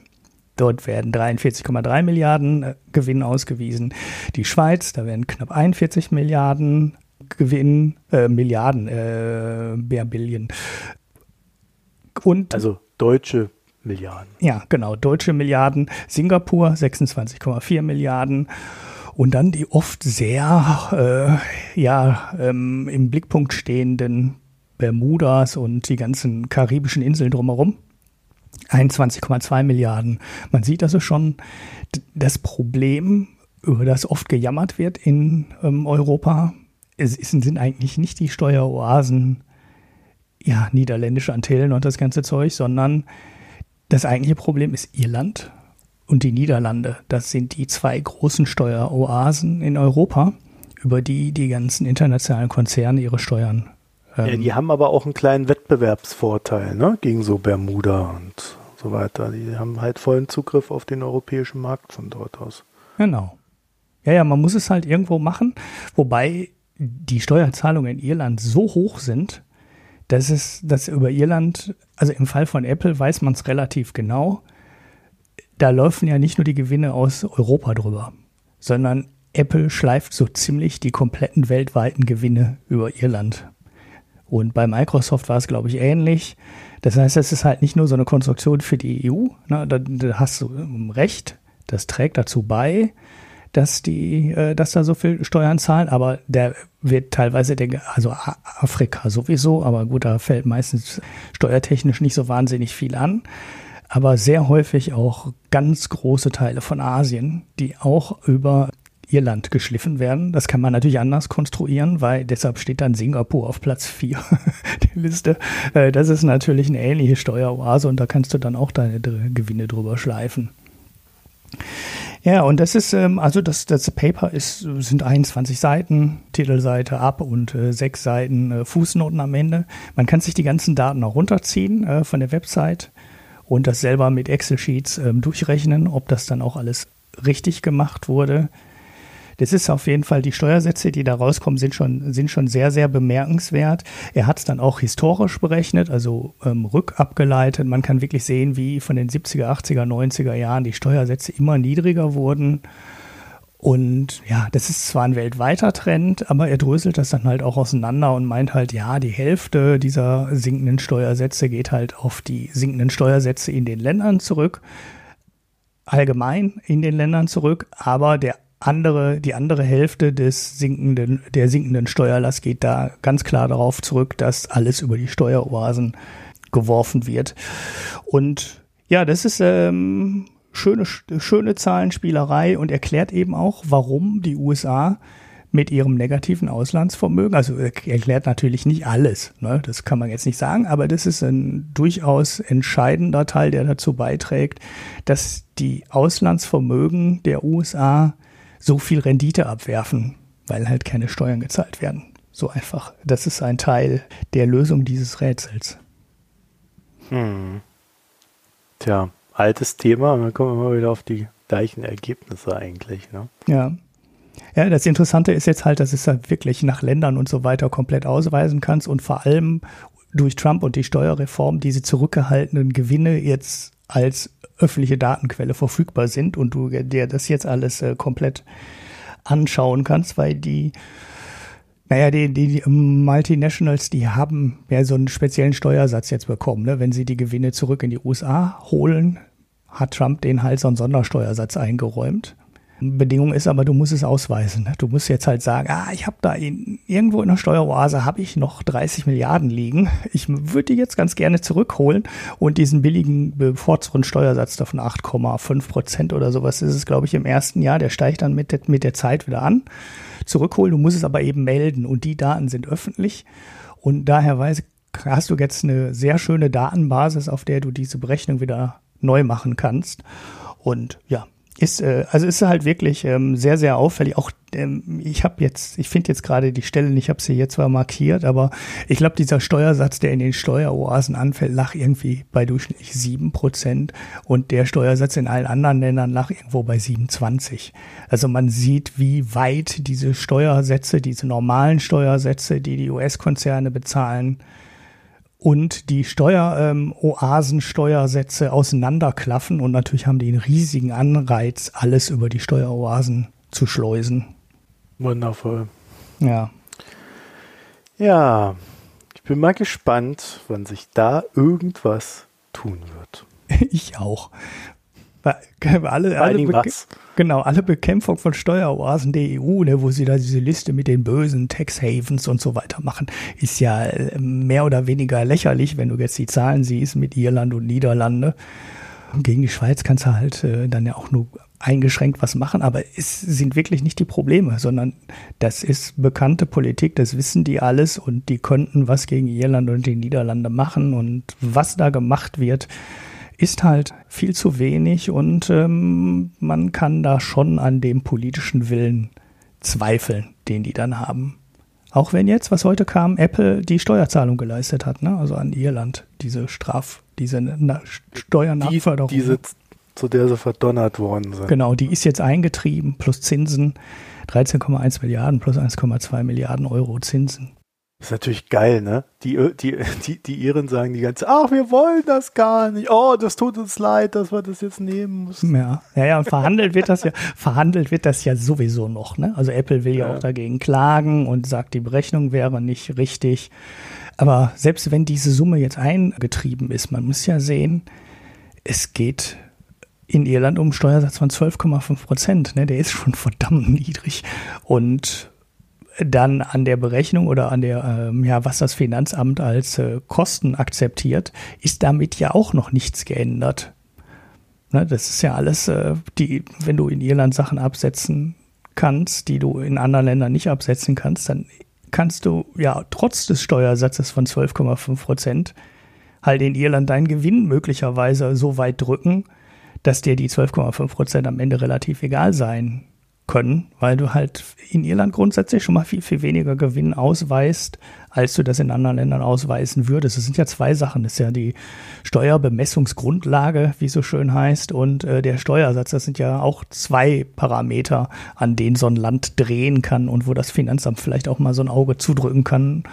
C: Dort werden 43,3 Milliarden äh, Gewinn ausgewiesen. Die Schweiz, da werden knapp 41 Milliarden Gewinn, äh, Milliarden, äh, mehr Billion.
A: Und, also deutsche Milliarden.
C: Ja, genau, deutsche Milliarden. Singapur 26,4 Milliarden. Und dann die oft sehr äh, ja, ähm, im Blickpunkt stehenden Bermudas und die ganzen karibischen Inseln drumherum. 21,2 Milliarden. Man sieht also schon das Problem, über das oft gejammert wird in ähm, Europa. Es sind eigentlich nicht die Steueroasen, ja, niederländische Antillen und das ganze Zeug, sondern das eigentliche Problem ist Irland und die Niederlande. Das sind die zwei großen Steueroasen in Europa, über die die ganzen internationalen Konzerne ihre Steuern.
A: Ähm, ja, die haben aber auch einen kleinen Wettbewerbsvorteil ne? gegen so Bermuda und so weiter. Die haben halt vollen Zugriff auf den europäischen Markt von dort aus.
C: Genau. Ja, ja, man muss es halt irgendwo machen, wobei die Steuerzahlungen in Irland so hoch sind, dass es, dass über Irland, also im Fall von Apple weiß man es relativ genau, da laufen ja nicht nur die Gewinne aus Europa drüber, sondern Apple schleift so ziemlich die kompletten weltweiten Gewinne über Irland. Und bei Microsoft war es, glaube ich, ähnlich. Das heißt, es ist halt nicht nur so eine Konstruktion für die EU. Ne? Da, da hast du recht. Das trägt dazu bei, dass die, äh, dass da so viel Steuern zahlen, aber der wird teilweise, der, also Afrika sowieso, aber gut, da fällt meistens steuertechnisch nicht so wahnsinnig viel an. Aber sehr häufig auch ganz große Teile von Asien, die auch über Irland geschliffen werden. Das kann man natürlich anders konstruieren, weil deshalb steht dann Singapur auf Platz 4 der Liste. Äh, das ist natürlich eine ähnliche Steueroase und da kannst du dann auch deine Gewinne drüber schleifen. Ja, und das ist, ähm, also das, das Paper ist, sind 21 Seiten, Titelseite ab und äh, sechs Seiten äh, Fußnoten am Ende. Man kann sich die ganzen Daten auch runterziehen äh, von der Website und das selber mit Excel-Sheets ähm, durchrechnen, ob das dann auch alles richtig gemacht wurde. Das ist auf jeden Fall, die Steuersätze, die da rauskommen, sind schon, sind schon sehr, sehr bemerkenswert. Er hat es dann auch historisch berechnet, also ähm, rückabgeleitet. Man kann wirklich sehen, wie von den 70er, 80er, 90er Jahren die Steuersätze immer niedriger wurden. Und ja, das ist zwar ein weltweiter Trend, aber er dröselt das dann halt auch auseinander und meint halt, ja, die Hälfte dieser sinkenden Steuersätze geht halt auf die sinkenden Steuersätze in den Ländern zurück allgemein in den Ländern zurück, aber der andere, die andere Hälfte des sinkenden, der sinkenden Steuerlast geht da ganz klar darauf zurück, dass alles über die Steueroasen geworfen wird. Und ja, das ist ähm, schöne, schöne Zahlenspielerei und erklärt eben auch, warum die USA mit ihrem negativen Auslandsvermögen, also erklärt natürlich nicht alles, ne, das kann man jetzt nicht sagen, aber das ist ein durchaus entscheidender Teil, der dazu beiträgt, dass die Auslandsvermögen der USA so viel Rendite abwerfen, weil halt keine Steuern gezahlt werden. So einfach. Das ist ein Teil der Lösung dieses Rätsels.
A: Hm. Tja, altes Thema, dann kommen wir mal wieder auf die gleichen Ergebnisse eigentlich. Ne?
C: Ja. Ja, das Interessante ist jetzt halt, dass es halt wirklich nach Ländern und so weiter komplett ausweisen kannst und vor allem durch Trump und die Steuerreform diese zurückgehaltenen Gewinne jetzt als öffentliche Datenquelle verfügbar sind und du dir das jetzt alles äh, komplett anschauen kannst, weil die naja, die, die, die Multinationals, die haben ja so einen speziellen Steuersatz jetzt bekommen. Ne? Wenn sie die Gewinne zurück in die USA holen, hat Trump den halt so einen Sondersteuersatz eingeräumt. Bedingung ist aber, du musst es ausweisen. Du musst jetzt halt sagen, ah, ich habe da in, irgendwo in der Steueroase habe ich noch 30 Milliarden liegen. Ich würde die jetzt ganz gerne zurückholen und diesen billigen bevorzugten Steuersatz davon 8,5 Prozent oder sowas ist es, glaube ich, im ersten Jahr. Der steigt dann mit der, mit der Zeit wieder an. Zurückholen, du musst es aber eben melden und die Daten sind öffentlich und daher weiß, hast du jetzt eine sehr schöne Datenbasis, auf der du diese Berechnung wieder neu machen kannst. Und ja, ist, äh, also ist halt wirklich ähm, sehr, sehr auffällig. Auch ähm, ich habe jetzt, ich finde jetzt gerade die Stelle, ich habe sie jetzt zwar markiert, aber ich glaube, dieser Steuersatz, der in den Steueroasen anfällt, lag irgendwie bei durchschnittlich sieben Prozent und der Steuersatz in allen anderen Ländern lag irgendwo bei 27. Also man sieht, wie weit diese Steuersätze, diese normalen Steuersätze, die die US-Konzerne bezahlen, und die Steueroasen-Steuersätze ähm, auseinanderklaffen und natürlich haben die einen riesigen Anreiz, alles über die Steueroasen zu schleusen.
A: Wundervoll.
C: Ja.
A: Ja, ich bin mal gespannt, wann sich da irgendwas tun wird.
C: Ich auch. Alle, alle was? Genau, alle Bekämpfung von Steueroasen der EU, ne, wo sie da diese Liste mit den bösen Tax Havens und so weiter machen, ist ja äh, mehr oder weniger lächerlich, wenn du jetzt die Zahlen siehst mit Irland und Niederlande. Gegen die Schweiz kannst du halt äh, dann ja auch nur eingeschränkt was machen, aber es sind wirklich nicht die Probleme, sondern das ist bekannte Politik, das wissen die alles und die könnten was gegen Irland und die Niederlande machen und was da gemacht wird, ist halt viel zu wenig und ähm, man kann da schon an dem politischen Willen zweifeln, den die dann haben. Auch wenn jetzt, was heute kam, Apple die Steuerzahlung geleistet hat, ne? also an Irland, diese Straf, diese Na Steuernachförderung.
A: Die, diese zu der sie verdonnert worden sind.
C: Genau, die ist jetzt eingetrieben, plus Zinsen, 13,1 Milliarden plus 1,2 Milliarden Euro Zinsen.
A: Das ist natürlich geil, ne? Die, die, die, die Iren sagen die ganze ach, wir wollen das gar nicht. Oh, das tut uns leid, dass wir das jetzt nehmen müssen.
C: Ja, ja, ja und verhandelt wird das ja, verhandelt wird das ja sowieso noch, ne? Also Apple will ja, ja auch dagegen klagen und sagt, die Berechnung wäre nicht richtig. Aber selbst wenn diese Summe jetzt eingetrieben ist, man muss ja sehen, es geht in Irland um einen Steuersatz von 12,5 Prozent. Ne? Der ist schon verdammt niedrig. Und dann an der Berechnung oder an der, ähm, ja, was das Finanzamt als äh, Kosten akzeptiert, ist damit ja auch noch nichts geändert. Ne? Das ist ja alles, äh, die, wenn du in Irland Sachen absetzen kannst, die du in anderen Ländern nicht absetzen kannst, dann kannst du ja trotz des Steuersatzes von 12,5 Prozent halt in Irland deinen Gewinn möglicherweise so weit drücken, dass dir die 12,5 Prozent am Ende relativ egal sein können, weil du halt in Irland grundsätzlich schon mal viel, viel weniger Gewinn ausweist, als du das in anderen Ländern ausweisen würdest. Es sind ja zwei Sachen. Das ist ja die Steuerbemessungsgrundlage, wie es so schön heißt, und äh, der Steuersatz. Das sind ja auch zwei Parameter, an denen so ein Land drehen kann und wo das Finanzamt vielleicht auch mal so ein Auge zudrücken kann,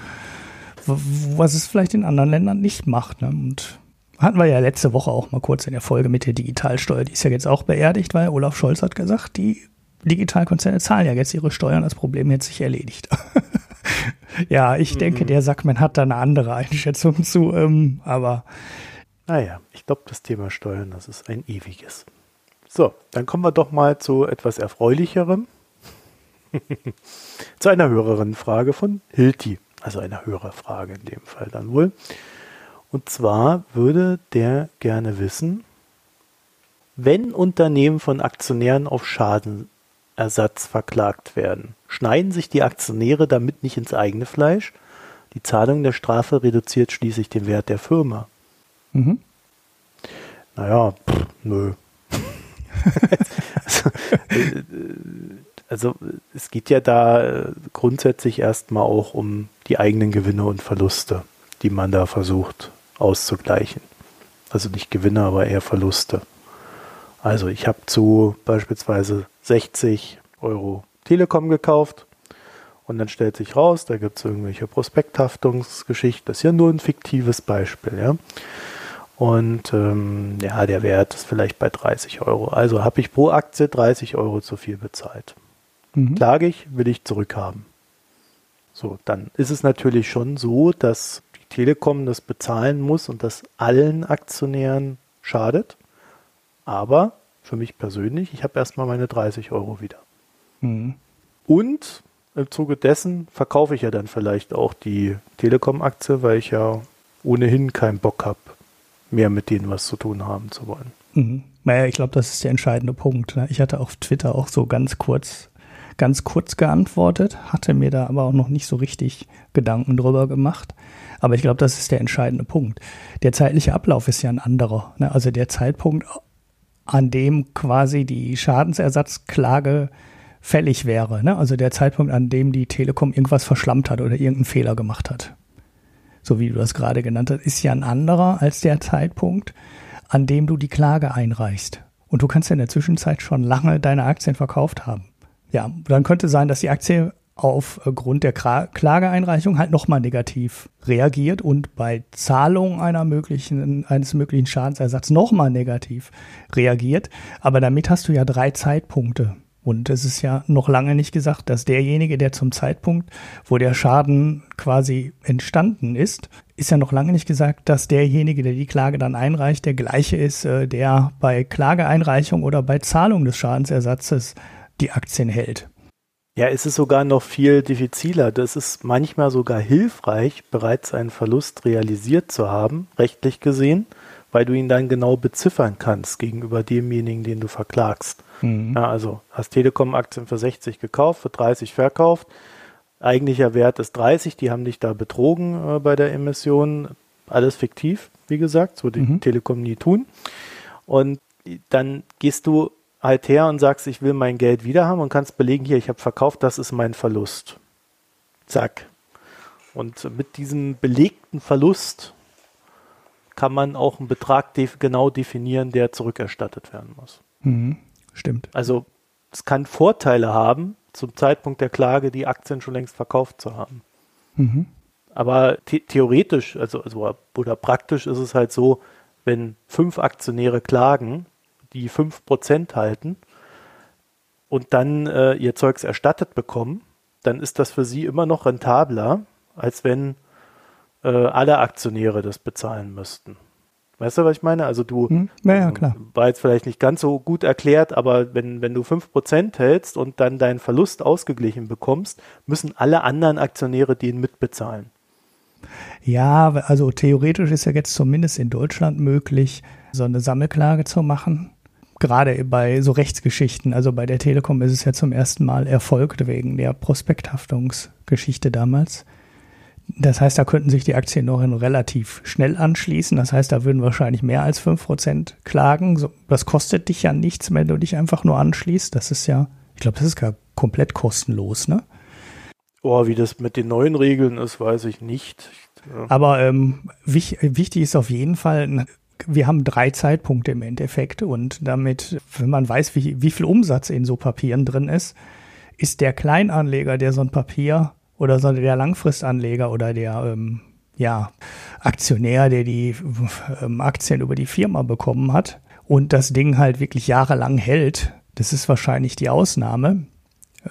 C: was es vielleicht in anderen Ländern nicht macht. Ne? Und hatten wir ja letzte Woche auch mal kurz in der Folge mit der Digitalsteuer. Die ist ja jetzt auch beerdigt, weil Olaf Scholz hat gesagt, die Digitalkonzerne zahlen ja jetzt ihre Steuern, das Problem hat sich erledigt. ja, ich mhm. denke, der Sackmann hat da eine andere Einschätzung zu, ähm, aber.
A: Naja, ich glaube, das Thema Steuern, das ist ein ewiges. So, dann kommen wir doch mal zu etwas Erfreulicherem. zu einer höheren Frage von Hilti. Also eine höhere Frage in dem Fall dann wohl. Und zwar würde der gerne wissen, wenn Unternehmen von Aktionären auf Schadenersatz verklagt werden, schneiden sich die Aktionäre damit nicht ins eigene Fleisch? Die Zahlung der Strafe reduziert schließlich den Wert der Firma. Mhm. Naja, pff, nö. also, äh, also, es geht ja da äh, grundsätzlich erstmal auch um die eigenen Gewinne und Verluste, die man da versucht auszugleichen. Also nicht Gewinne, aber eher Verluste. Also ich habe zu beispielsweise 60 Euro Telekom gekauft und dann stellt sich raus, da gibt es irgendwelche Prospekthaftungsgeschichten. Das ist ja nur ein fiktives Beispiel. Ja? Und ähm, ja, der Wert ist vielleicht bei 30 Euro. Also habe ich pro Aktie 30 Euro zu viel bezahlt. Mhm. Klage ich, will ich zurückhaben. So, dann ist es natürlich schon so, dass Telekom das bezahlen muss und das allen Aktionären schadet. Aber für mich persönlich, ich habe erstmal meine 30 Euro wieder. Mhm. Und im Zuge dessen verkaufe ich ja dann vielleicht auch die Telekom-Aktie, weil ich ja ohnehin keinen Bock habe, mehr mit denen was zu tun haben zu wollen.
C: Mhm. Naja, ich glaube, das ist der entscheidende Punkt. Ne? Ich hatte auf Twitter auch so ganz kurz, ganz kurz geantwortet, hatte mir da aber auch noch nicht so richtig Gedanken drüber gemacht. Aber ich glaube, das ist der entscheidende Punkt. Der zeitliche Ablauf ist ja ein anderer. Ne? Also der Zeitpunkt, an dem quasi die Schadensersatzklage fällig wäre. Ne? Also der Zeitpunkt, an dem die Telekom irgendwas verschlammt hat oder irgendeinen Fehler gemacht hat. So wie du das gerade genannt hast, ist ja ein anderer als der Zeitpunkt, an dem du die Klage einreichst. Und du kannst ja in der Zwischenzeit schon lange deine Aktien verkauft haben. Ja, dann könnte sein, dass die Aktie aufgrund der Klageeinreichung halt nochmal negativ reagiert und bei Zahlung einer möglichen, eines möglichen Schadensersatzes nochmal negativ reagiert. Aber damit hast du ja drei Zeitpunkte Und es ist ja noch lange nicht gesagt, dass derjenige, der zum Zeitpunkt, wo der Schaden quasi entstanden ist, ist ja noch lange nicht gesagt, dass derjenige, der die Klage dann einreicht, der gleiche ist, äh, der bei Klageeinreichung oder bei Zahlung des Schadensersatzes die Aktien hält.
A: Ja, es ist sogar noch viel diffiziler. Das ist manchmal sogar hilfreich, bereits einen Verlust realisiert zu haben, rechtlich gesehen, weil du ihn dann genau beziffern kannst gegenüber demjenigen, den du verklagst. Mhm. Ja, also hast Telekom-Aktien für 60 gekauft, für 30 verkauft. Eigentlicher Wert ist 30, die haben dich da betrogen äh, bei der Emission. Alles fiktiv, wie gesagt, so die mhm. Telekom nie tun. Und dann gehst du halt her und sagst, ich will mein Geld wieder haben und kannst belegen, hier, ich habe verkauft, das ist mein Verlust. Zack. Und mit diesem belegten Verlust kann man auch einen Betrag def genau definieren, der zurückerstattet werden muss.
C: Mhm, stimmt.
A: Also es kann Vorteile haben, zum Zeitpunkt der Klage die Aktien schon längst verkauft zu haben. Mhm. Aber the theoretisch, also, also oder praktisch ist es halt so, wenn fünf Aktionäre klagen, die fünf Prozent halten und dann äh, ihr Zeugs erstattet bekommen, dann ist das für sie immer noch rentabler, als wenn äh, alle Aktionäre das bezahlen müssten. Weißt du, was ich meine? Also du hm,
C: ja, ja, klar.
A: war jetzt vielleicht nicht ganz so gut erklärt, aber wenn, wenn du 5% hältst und dann deinen Verlust ausgeglichen bekommst, müssen alle anderen Aktionäre den mitbezahlen.
C: Ja, also theoretisch ist ja jetzt zumindest in Deutschland möglich, so eine Sammelklage zu machen. Gerade bei so Rechtsgeschichten, also bei der Telekom ist es ja zum ersten Mal erfolgt wegen der Prospekthaftungsgeschichte damals. Das heißt, da könnten sich die Aktien noch relativ schnell anschließen. Das heißt, da würden wahrscheinlich mehr als 5% klagen. Das kostet dich ja nichts, wenn du dich einfach nur anschließt. Das ist ja, ich glaube, das ist gar komplett kostenlos, ne?
A: Oh, wie das mit den neuen Regeln ist, weiß ich nicht.
C: Ja. Aber ähm, wich, wichtig ist auf jeden Fall, wir haben drei Zeitpunkte im Endeffekt und damit, wenn man weiß, wie, wie viel Umsatz in so Papieren drin ist, ist der Kleinanleger, der so ein Papier oder so der Langfristanleger oder der ähm, ja, Aktionär, der die ähm, Aktien über die Firma bekommen hat und das Ding halt wirklich jahrelang hält, das ist wahrscheinlich die Ausnahme.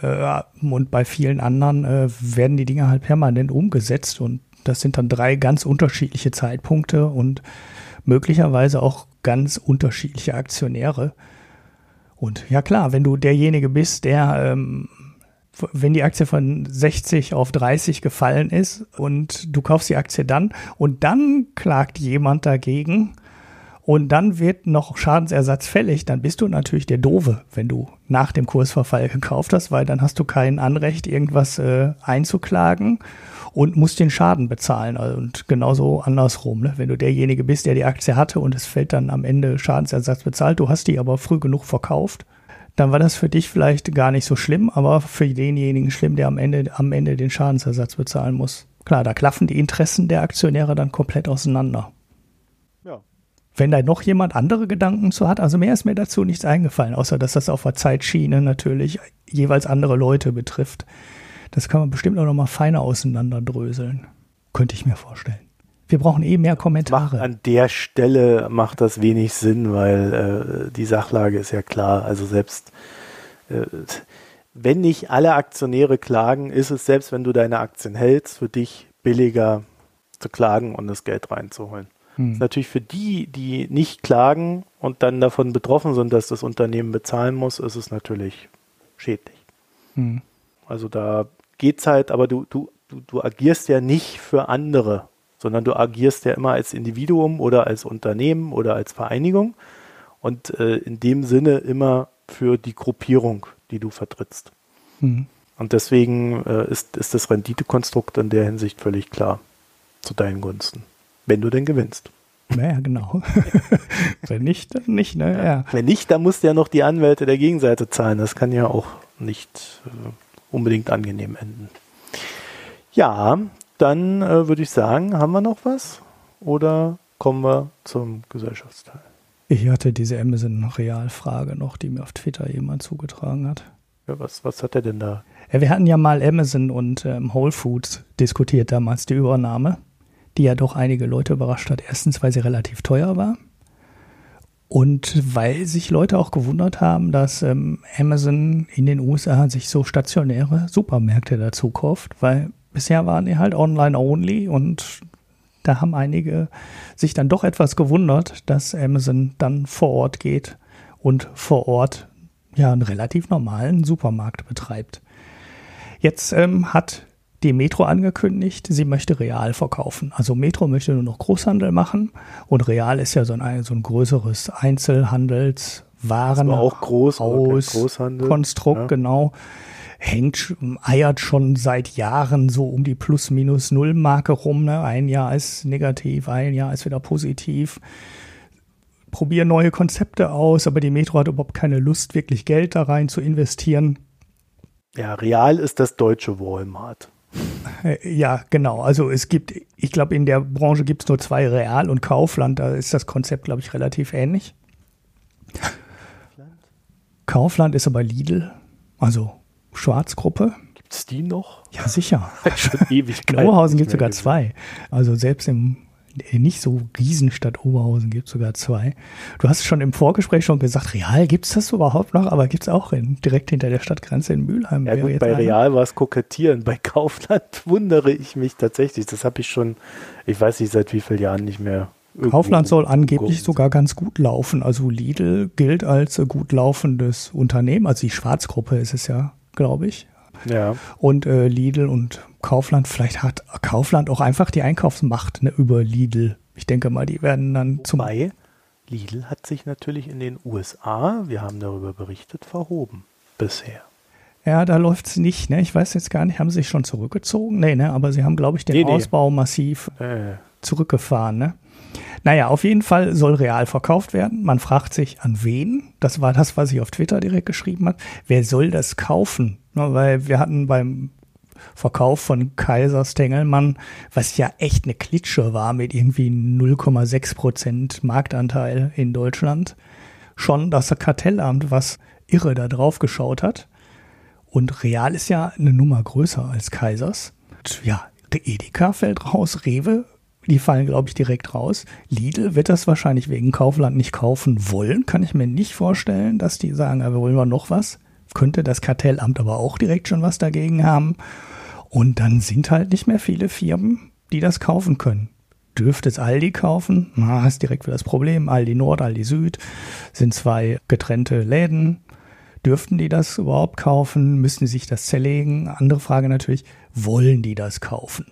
C: Äh, und bei vielen anderen äh, werden die Dinge halt permanent umgesetzt und das sind dann drei ganz unterschiedliche Zeitpunkte und möglicherweise auch ganz unterschiedliche Aktionäre. Und ja klar, wenn du derjenige bist, der ähm, wenn die Aktie von 60 auf 30 gefallen ist und du kaufst die Aktie dann und dann klagt jemand dagegen und dann wird noch Schadensersatz fällig, dann bist du natürlich der Dove, wenn du nach dem Kursverfall gekauft hast, weil dann hast du kein Anrecht, irgendwas äh, einzuklagen und musst den Schaden bezahlen. Und genauso andersrum, ne? wenn du derjenige bist, der die Aktie hatte und es fällt dann am Ende Schadensersatz bezahlt, du hast die aber früh genug verkauft, dann war das für dich vielleicht gar nicht so schlimm, aber für denjenigen schlimm, der am Ende, am Ende den Schadensersatz bezahlen muss. Klar, da klaffen die Interessen der Aktionäre dann komplett auseinander. Ja. Wenn da noch jemand andere Gedanken zu hat, also mehr ist mir dazu nichts eingefallen, außer dass das auf der Zeitschiene natürlich jeweils andere Leute betrifft. Das kann man bestimmt auch noch mal feiner auseinanderdröseln. Könnte ich mir vorstellen. Wir brauchen eh mehr Kommentare.
A: Macht an der Stelle macht das wenig Sinn, weil äh, die Sachlage ist ja klar. Also selbst äh, wenn nicht alle Aktionäre klagen, ist es selbst, wenn du deine Aktien hältst, für dich billiger zu klagen und das Geld reinzuholen. Hm. ist natürlich für die, die nicht klagen und dann davon betroffen sind, dass das Unternehmen bezahlen muss, ist es natürlich schädlich. Hm. Also da geht's halt, aber du, du, du, du agierst ja nicht für andere sondern du agierst ja immer als Individuum oder als Unternehmen oder als Vereinigung und äh, in dem Sinne immer für die Gruppierung, die du vertrittst. Mhm. Und deswegen äh, ist, ist das Renditekonstrukt in der Hinsicht völlig klar zu deinen Gunsten, wenn du denn gewinnst.
C: Naja, genau. Wenn nicht, dann nicht, ne? Ja.
A: Wenn nicht, dann musst du ja noch die Anwälte der Gegenseite zahlen. Das kann ja auch nicht äh, unbedingt angenehm enden. Ja, dann äh, würde ich sagen, haben wir noch was? Oder kommen wir zum Gesellschaftsteil?
C: Ich hatte diese Amazon-Real-Frage noch, die mir auf Twitter jemand zugetragen hat.
A: Ja, was, was hat er denn da?
C: Ja, wir hatten ja mal Amazon und ähm, Whole Foods diskutiert damals, die Übernahme, die ja doch einige Leute überrascht hat. Erstens, weil sie relativ teuer war Und weil sich Leute auch gewundert haben, dass ähm, Amazon in den USA sich so stationäre Supermärkte dazu kauft, weil bisher waren die halt online only und da haben einige sich dann doch etwas gewundert, dass Amazon dann vor Ort geht und vor Ort ja einen relativ normalen Supermarkt betreibt. Jetzt ähm, hat die Metro angekündigt, sie möchte Real verkaufen. Also Metro möchte nur noch Großhandel machen und Real ist ja so ein, so ein größeres Einzelhandelswaren
A: auch groß,
C: aus Konstrukt, ja. genau. Hängt, eiert schon seit Jahren so um die Plus-Minus-Null-Marke rum. Ne? Ein Jahr ist negativ, ein Jahr ist wieder positiv. Probieren neue Konzepte aus, aber die Metro hat überhaupt keine Lust, wirklich Geld da rein zu investieren.
A: Ja, Real ist das deutsche Walmart.
C: Äh, ja, genau. Also es gibt, ich glaube, in der Branche gibt es nur zwei Real und Kaufland. Da ist das Konzept, glaube ich, relativ ähnlich. Kaufland? Kaufland ist aber Lidl, also Schwarzgruppe.
A: Gibt es die noch?
C: Ja, sicher.
A: Schon ewig.
C: In Oberhausen gibt es sogar zwei. Also selbst im nicht so Riesenstadt Oberhausen gibt sogar zwei. Du hast schon im Vorgespräch schon gesagt, Real gibt es das überhaupt noch, aber gibt es auch in, direkt hinter der Stadtgrenze in Mülheim.
A: Ja gut, bei Real war es kokettieren, bei Kaufland wundere ich mich tatsächlich. Das habe ich schon, ich weiß nicht seit wie vielen Jahren nicht mehr.
C: Kaufland soll angeblich sogar ganz gut laufen. Also Lidl gilt als gut laufendes Unternehmen. Also die Schwarzgruppe ist es ja, glaube ich.
A: Ja.
C: Und äh, Lidl und Kaufland, vielleicht hat Kaufland auch einfach die Einkaufsmacht ne, über Lidl. Ich denke mal, die werden dann zum.
A: Wobei, Lidl hat sich natürlich in den USA, wir haben darüber berichtet, verhoben bisher.
C: Ja, da läuft es nicht, ne? Ich weiß jetzt gar nicht, haben sie sich schon zurückgezogen? Nee, ne? Aber sie haben, glaube ich, den nee, Ausbau nee. massiv äh. zurückgefahren, ne? Naja, auf jeden Fall soll real verkauft werden. Man fragt sich, an wen? Das war das, was ich auf Twitter direkt geschrieben habe. Wer soll das kaufen? Ne, weil wir hatten beim Verkauf von Kaisers Tengelmann, was ja echt eine Klitsche war mit irgendwie 0,6 Prozent Marktanteil in Deutschland, schon das Kartellamt, was irre da drauf geschaut hat. Und Real ist ja eine Nummer größer als Kaisers. Und ja, Edeka fällt raus, Rewe, die fallen, glaube ich, direkt raus. Lidl wird das wahrscheinlich wegen Kaufland nicht kaufen wollen. Kann ich mir nicht vorstellen, dass die sagen, aber wollen wir noch was könnte das Kartellamt aber auch direkt schon was dagegen haben. Und dann sind halt nicht mehr viele Firmen, die das kaufen können. Dürfte es Aldi kaufen? Na, ist direkt wieder das Problem. Aldi Nord, Aldi Süd sind zwei getrennte Läden. Dürften die das überhaupt kaufen? Müssen sie sich das zerlegen? Andere Frage natürlich, wollen die das kaufen?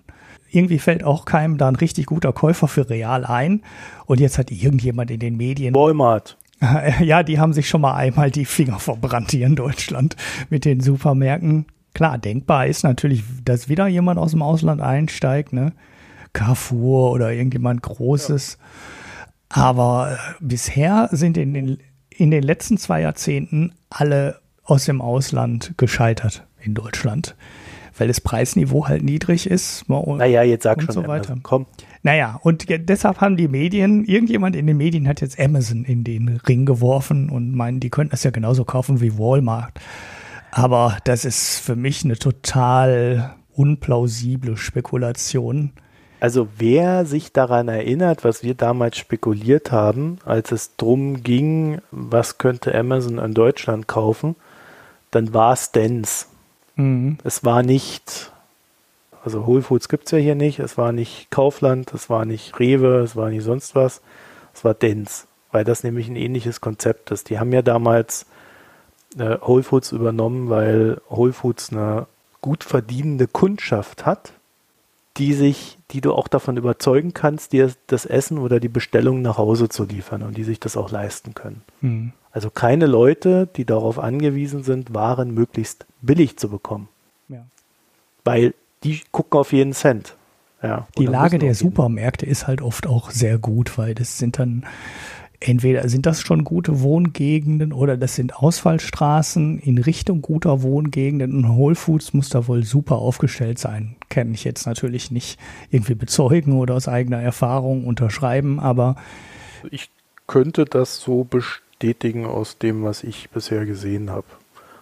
C: Irgendwie fällt auch keinem da ein richtig guter Käufer für Real ein. Und jetzt hat irgendjemand in den Medien.
A: Walmart.
C: Ja, die haben sich schon mal einmal die Finger verbrannt hier in Deutschland mit den Supermärkten. Klar, denkbar ist natürlich, dass wieder jemand aus dem Ausland einsteigt, ne? Carrefour oder irgendjemand Großes. Ja. Aber äh, bisher sind in den, in den letzten zwei Jahrzehnten alle aus dem Ausland gescheitert in Deutschland weil das Preisniveau halt niedrig ist.
A: Naja, jetzt sag schon, so weiter.
C: komm. Naja, und deshalb haben die Medien, irgendjemand in den Medien hat jetzt Amazon in den Ring geworfen und meinen, die könnten das ja genauso kaufen wie Walmart. Aber das ist für mich eine total unplausible Spekulation.
A: Also wer sich daran erinnert, was wir damals spekuliert haben, als es drum ging, was könnte Amazon in Deutschland kaufen, dann war es Dens. Mhm. Es war nicht, also Whole Foods gibt es ja hier nicht, es war nicht Kaufland, es war nicht Rewe, es war nicht sonst was, es war Dens, weil das nämlich ein ähnliches Konzept ist. Die haben ja damals äh, Whole Foods übernommen, weil Whole Foods eine gut verdienende Kundschaft hat, die sich, die du auch davon überzeugen kannst, dir das Essen oder die Bestellung nach Hause zu liefern und die sich das auch leisten können. Mhm. Also keine Leute, die darauf angewiesen sind, Waren möglichst billig zu bekommen. Ja. Weil die gucken auf jeden Cent. Ja,
C: die Lage der Supermärkte ist halt oft auch sehr gut, weil das sind dann entweder sind das schon gute Wohngegenden oder das sind Ausfallstraßen in Richtung guter Wohngegenden und Whole Foods muss da wohl super aufgestellt sein. Kann ich jetzt natürlich nicht irgendwie bezeugen oder aus eigener Erfahrung unterschreiben, aber
A: ich könnte das so bestätigen aus dem, was ich bisher gesehen habe.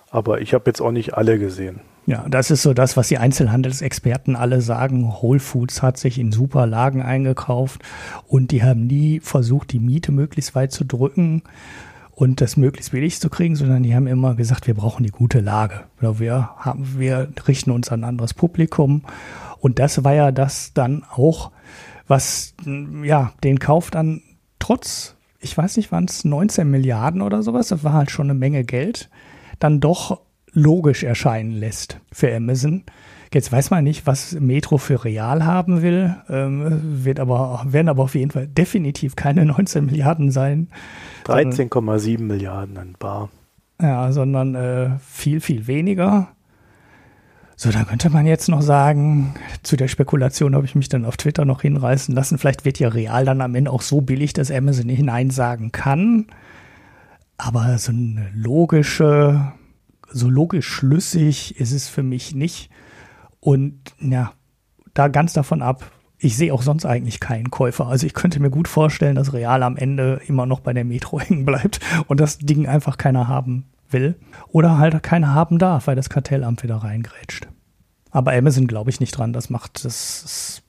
A: Aber ich habe jetzt auch nicht alle gesehen.
C: Ja, das ist so das, was die Einzelhandelsexperten alle sagen. Whole Foods hat sich in super Lagen eingekauft und die haben nie versucht, die Miete möglichst weit zu drücken und das möglichst billig zu kriegen, sondern die haben immer gesagt, wir brauchen die gute Lage. Wir, haben, wir richten uns an ein anderes Publikum. Und das war ja das dann auch, was ja den Kauf dann trotz, ich weiß nicht, waren es 19 Milliarden oder sowas, das war halt schon eine Menge Geld, dann doch logisch erscheinen lässt für Amazon. Jetzt weiß man nicht, was Metro für real haben will, ähm, wird aber, werden aber auf jeden Fall definitiv keine 19 Milliarden sein.
A: 13,7 Milliarden in Bar.
C: Ja, sondern äh, viel, viel weniger. So, da könnte man jetzt noch sagen, zu der Spekulation habe ich mich dann auf Twitter noch hinreißen lassen. Vielleicht wird ja real dann am Ende auch so billig, dass Amazon hineinsagen kann. Aber so eine logische so logisch schlüssig ist es für mich nicht. Und ja, da ganz davon ab, ich sehe auch sonst eigentlich keinen Käufer. Also ich könnte mir gut vorstellen, dass Real am Ende immer noch bei der Metro hängen bleibt und das Ding einfach keiner haben will. Oder halt keiner haben darf, weil das Kartellamt wieder reingrätscht. Aber Amazon glaube ich nicht dran. Das macht, das,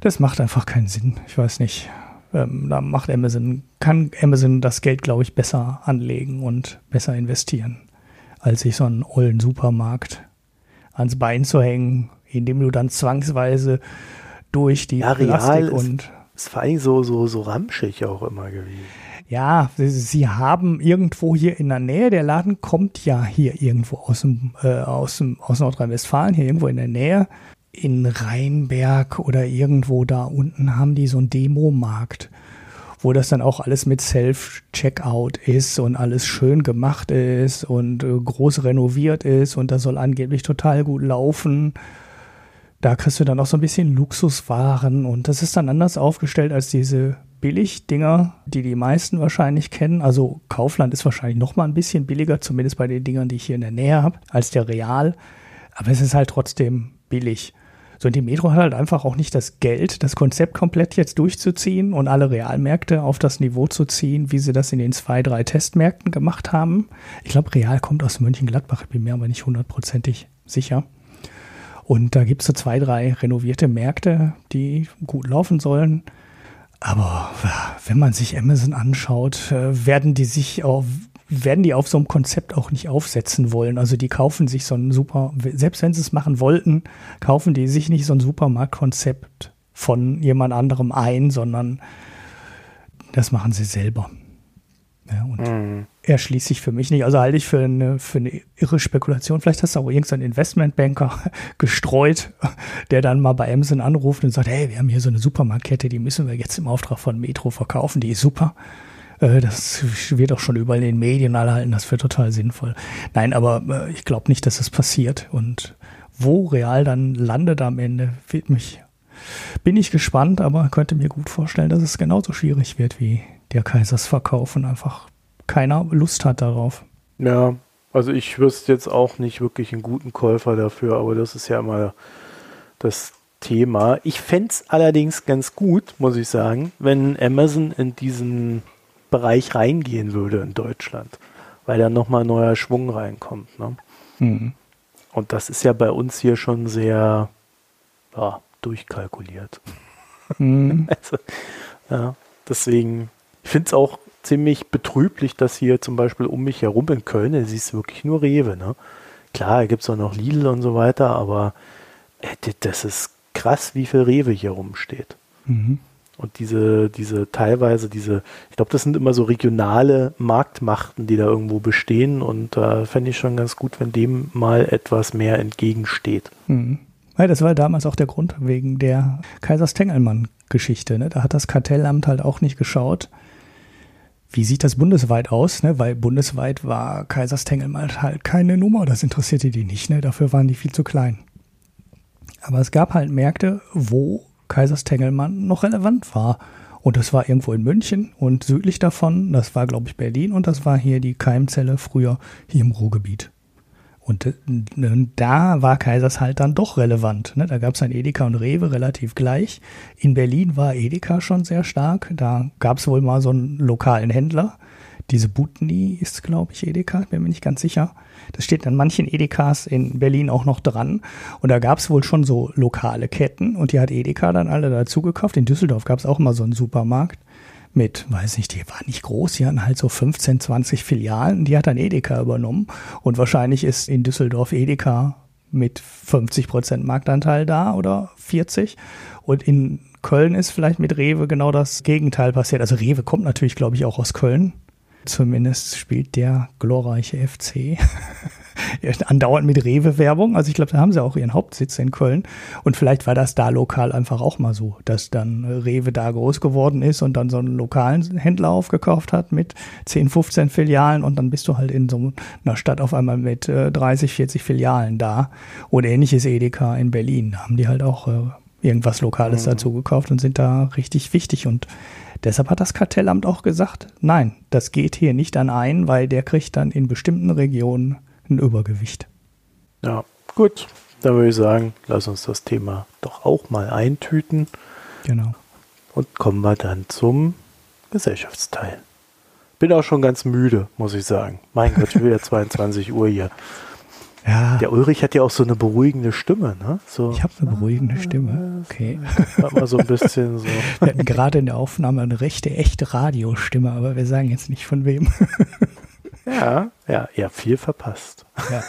C: das macht einfach keinen Sinn. Ich weiß nicht. Ähm, da macht Amazon, kann Amazon das Geld, glaube ich, besser anlegen und besser investieren als sich so einen ollen Supermarkt ans Bein zu hängen, indem du dann zwangsweise durch die
A: ja, Plastik und ist, vor allem so, so, so ramschig auch immer gewesen.
C: Ja, sie, sie, haben irgendwo hier in der Nähe, der Laden kommt ja hier irgendwo aus dem, äh, aus dem, aus Nordrhein-Westfalen, hier irgendwo in der Nähe. In Rheinberg oder irgendwo da unten haben die so einen Demomarkt wo das dann auch alles mit Self-Checkout ist und alles schön gemacht ist und äh, groß renoviert ist und das soll angeblich total gut laufen. Da kriegst du dann auch so ein bisschen Luxuswaren und das ist dann anders aufgestellt als diese Billigdinger, die die meisten wahrscheinlich kennen. Also Kaufland ist wahrscheinlich noch mal ein bisschen billiger, zumindest bei den Dingern, die ich hier in der Nähe habe, als der Real. Aber es ist halt trotzdem billig. So, und die Metro hat halt einfach auch nicht das Geld, das Konzept komplett jetzt durchzuziehen und alle Realmärkte auf das Niveau zu ziehen, wie sie das in den zwei, drei Testmärkten gemacht haben. Ich glaube, Real kommt aus Mönchengladbach, ich bin mir aber nicht hundertprozentig sicher. Und da gibt es so zwei, drei renovierte Märkte, die gut laufen sollen. Aber wenn man sich Amazon anschaut, äh, werden die sich auch werden die auf so einem Konzept auch nicht aufsetzen wollen. Also die kaufen sich so ein super, selbst wenn sie es machen wollten, kaufen die sich nicht so ein Supermarktkonzept von jemand anderem ein, sondern das machen sie selber. Ja, und mhm. erschließt sich für mich nicht. Also halte ich für eine, für eine irre Spekulation. Vielleicht hast du auch irgendeinen Investmentbanker gestreut, der dann mal bei Amazon anruft und sagt, hey, wir haben hier so eine Supermarktkette, die müssen wir jetzt im Auftrag von Metro verkaufen, die ist super. Äh, das wird auch schon überall in den Medien alle halten, das wäre total sinnvoll. Nein, aber äh, ich glaube nicht, dass das passiert. Und wo Real dann landet am Ende, wird mich, bin ich gespannt, aber könnte mir gut vorstellen, dass es genauso schwierig wird wie der Kaisersverkauf und einfach keiner Lust hat darauf.
A: Ja, also ich wüsste jetzt auch nicht wirklich einen guten Käufer dafür, aber das ist ja immer das Thema. Ich fände es allerdings ganz gut, muss ich sagen, wenn Amazon in diesen Bereich reingehen würde in Deutschland, weil dann nochmal neuer Schwung reinkommt. Ne? Mhm. Und das ist ja bei uns hier schon sehr ja, durchkalkuliert. Mhm. also, ja, deswegen, ich finde es auch ziemlich betrüblich, dass hier zum Beispiel um mich herum in Köln, es ist wirklich nur Rewe. Ne? Klar, da gibt es auch noch Lidl und so weiter, aber äh, das ist krass, wie viel Rewe hier rumsteht. Mhm. Und diese, diese teilweise, diese, ich glaube, das sind immer so regionale Marktmachten, die da irgendwo bestehen. Und da äh, fände ich schon ganz gut, wenn dem mal etwas mehr entgegensteht.
C: Mhm. Ja, das war damals auch der Grund wegen der Kaisers-Tengelmann-Geschichte. Ne? Da hat das Kartellamt halt auch nicht geschaut, wie sieht das bundesweit aus, ne? weil bundesweit war Kaisers Tengelmann halt keine Nummer. Das interessierte die nicht. Ne? Dafür waren die viel zu klein. Aber es gab halt Märkte, wo Kaisers Tengelmann noch relevant war. Und das war irgendwo in München und südlich davon, das war, glaube ich, Berlin und das war hier die Keimzelle früher hier im Ruhrgebiet. Und äh, da war Kaisers halt dann doch relevant. Ne? Da gab es ein Edeka und Rewe relativ gleich. In Berlin war Edeka schon sehr stark. Da gab es wohl mal so einen lokalen Händler, Diese Butni ist, glaube ich, Edeka, bin mir nicht ganz sicher. Das steht an manchen Edekas in Berlin auch noch dran. Und da gab es wohl schon so lokale Ketten und die hat Edeka dann alle dazu gekauft. In Düsseldorf gab es auch immer so einen Supermarkt mit, weiß nicht, die war nicht groß, die hatten halt so 15, 20 Filialen. Die hat dann Edeka übernommen. Und wahrscheinlich ist in Düsseldorf Edeka mit 50 Prozent Marktanteil da oder 40. Und in Köln ist vielleicht mit Rewe genau das Gegenteil passiert. Also Rewe kommt natürlich, glaube ich, auch aus Köln. Zumindest spielt der glorreiche FC andauernd mit Rewe-Werbung. Also ich glaube, da haben sie auch ihren Hauptsitz in Köln. Und vielleicht war das da lokal einfach auch mal so, dass dann Rewe da groß geworden ist und dann so einen lokalen Händler aufgekauft hat mit 10, 15 Filialen und dann bist du halt in so einer Stadt auf einmal mit 30, äh, 40 Filialen da. Und ähnliches Edeka in Berlin. Da haben die halt auch äh, irgendwas Lokales mhm. dazu gekauft und sind da richtig wichtig und Deshalb hat das Kartellamt auch gesagt, nein, das geht hier nicht an einen, weil der kriegt dann in bestimmten Regionen ein Übergewicht.
A: Ja, gut. Dann würde ich sagen, lass uns das Thema doch auch mal eintüten.
C: Genau.
A: Und kommen wir dann zum Gesellschaftsteil. Bin auch schon ganz müde, muss ich sagen. Mein Gott, ich will ja 22 Uhr hier. Ja. Der Ulrich hat ja auch so eine beruhigende Stimme, ne? So,
C: ich habe eine beruhigende Stimme. Okay.
A: Hat mal so ein bisschen so.
C: Wir hatten gerade in der Aufnahme eine rechte, echte Radiostimme, aber wir sagen jetzt nicht von wem.
A: Ja, ja, habt viel verpasst. Ja,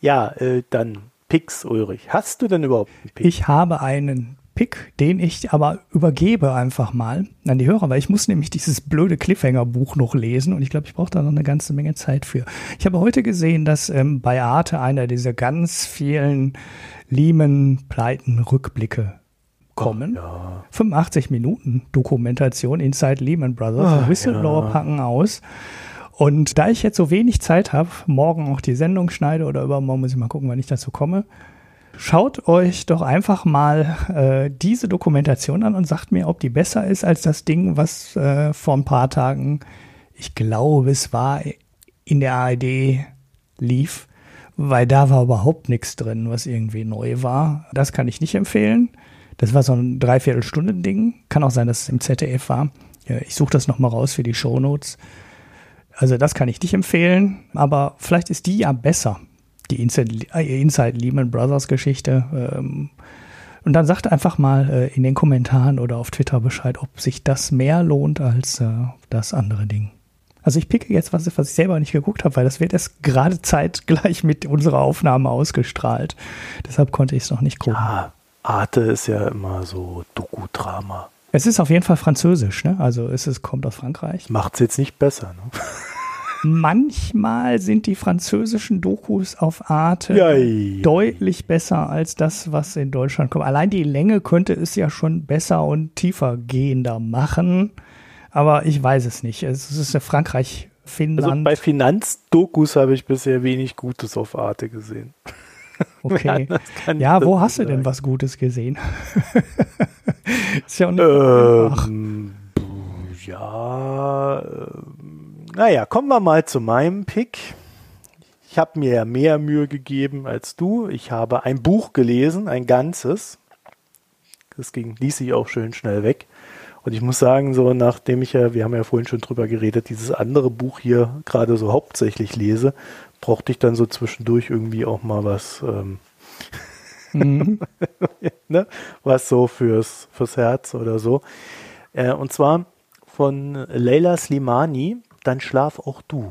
A: ja äh, dann Pix, Ulrich. Hast du denn überhaupt
C: einen Pick? Ich habe einen Pick, den ich aber übergebe einfach mal an die Hörer, weil ich muss nämlich dieses blöde Cliffhanger-Buch noch lesen und ich glaube, ich brauche da noch eine ganze Menge Zeit für. Ich habe heute gesehen, dass ähm, bei Arte einer dieser ganz vielen Lehman-Pleiten-Rückblicke kommen. Ja. 85 Minuten Dokumentation Inside Lehman Brothers. Ach, Whistleblower ja. packen aus. Und da ich jetzt so wenig Zeit habe, morgen auch die Sendung schneide oder übermorgen muss ich mal gucken, wann ich dazu komme, Schaut euch doch einfach mal äh, diese Dokumentation an und sagt mir, ob die besser ist als das Ding, was äh, vor ein paar Tagen, ich glaube, es war in der ARD lief, weil da war überhaupt nichts drin, was irgendwie neu war. Das kann ich nicht empfehlen. Das war so ein Dreiviertelstunden-Ding. Kann auch sein, dass es im ZDF war. Ja, ich suche das nochmal raus für die Shownotes. Also das kann ich nicht empfehlen, aber vielleicht ist die ja besser die Inside, äh, Inside Lehman Brothers Geschichte. Ähm, und dann sagt einfach mal äh, in den Kommentaren oder auf Twitter Bescheid, ob sich das mehr lohnt als äh, das andere Ding. Also ich picke jetzt was, was ich selber nicht geguckt habe, weil das wird erst gerade zeitgleich mit unserer Aufnahme ausgestrahlt. Deshalb konnte ich es noch nicht gucken.
A: Ja, Arte ist ja immer so Doku-Drama.
C: Es ist auf jeden Fall französisch, ne? Also es ist, kommt aus Frankreich.
A: Macht es jetzt nicht besser, ne?
C: manchmal sind die französischen Dokus auf Arte Jai. deutlich besser als das, was in Deutschland kommt. Allein die Länge könnte es ja schon besser und tiefer gehender machen. Aber ich weiß es nicht. Es ist Frankreich, Finnland. Also
A: bei Finanzdokus habe ich bisher wenig Gutes auf Arte gesehen.
C: Okay. Ja, wo hast du denn was Gutes gesehen?
A: ist ja nicht ähm, Ja, ähm, naja, kommen wir mal zu meinem Pick. Ich habe mir mehr Mühe gegeben als du. Ich habe ein Buch gelesen, ein ganzes. Das ging, ließ sich auch schön schnell weg. Und ich muss sagen, so nachdem ich ja, wir haben ja vorhin schon drüber geredet, dieses andere Buch hier gerade so hauptsächlich lese, brauchte ich dann so zwischendurch irgendwie auch mal was, ähm, mhm. ne? was so fürs, fürs Herz oder so. Äh, und zwar von Leila Slimani, dann schlaf auch du,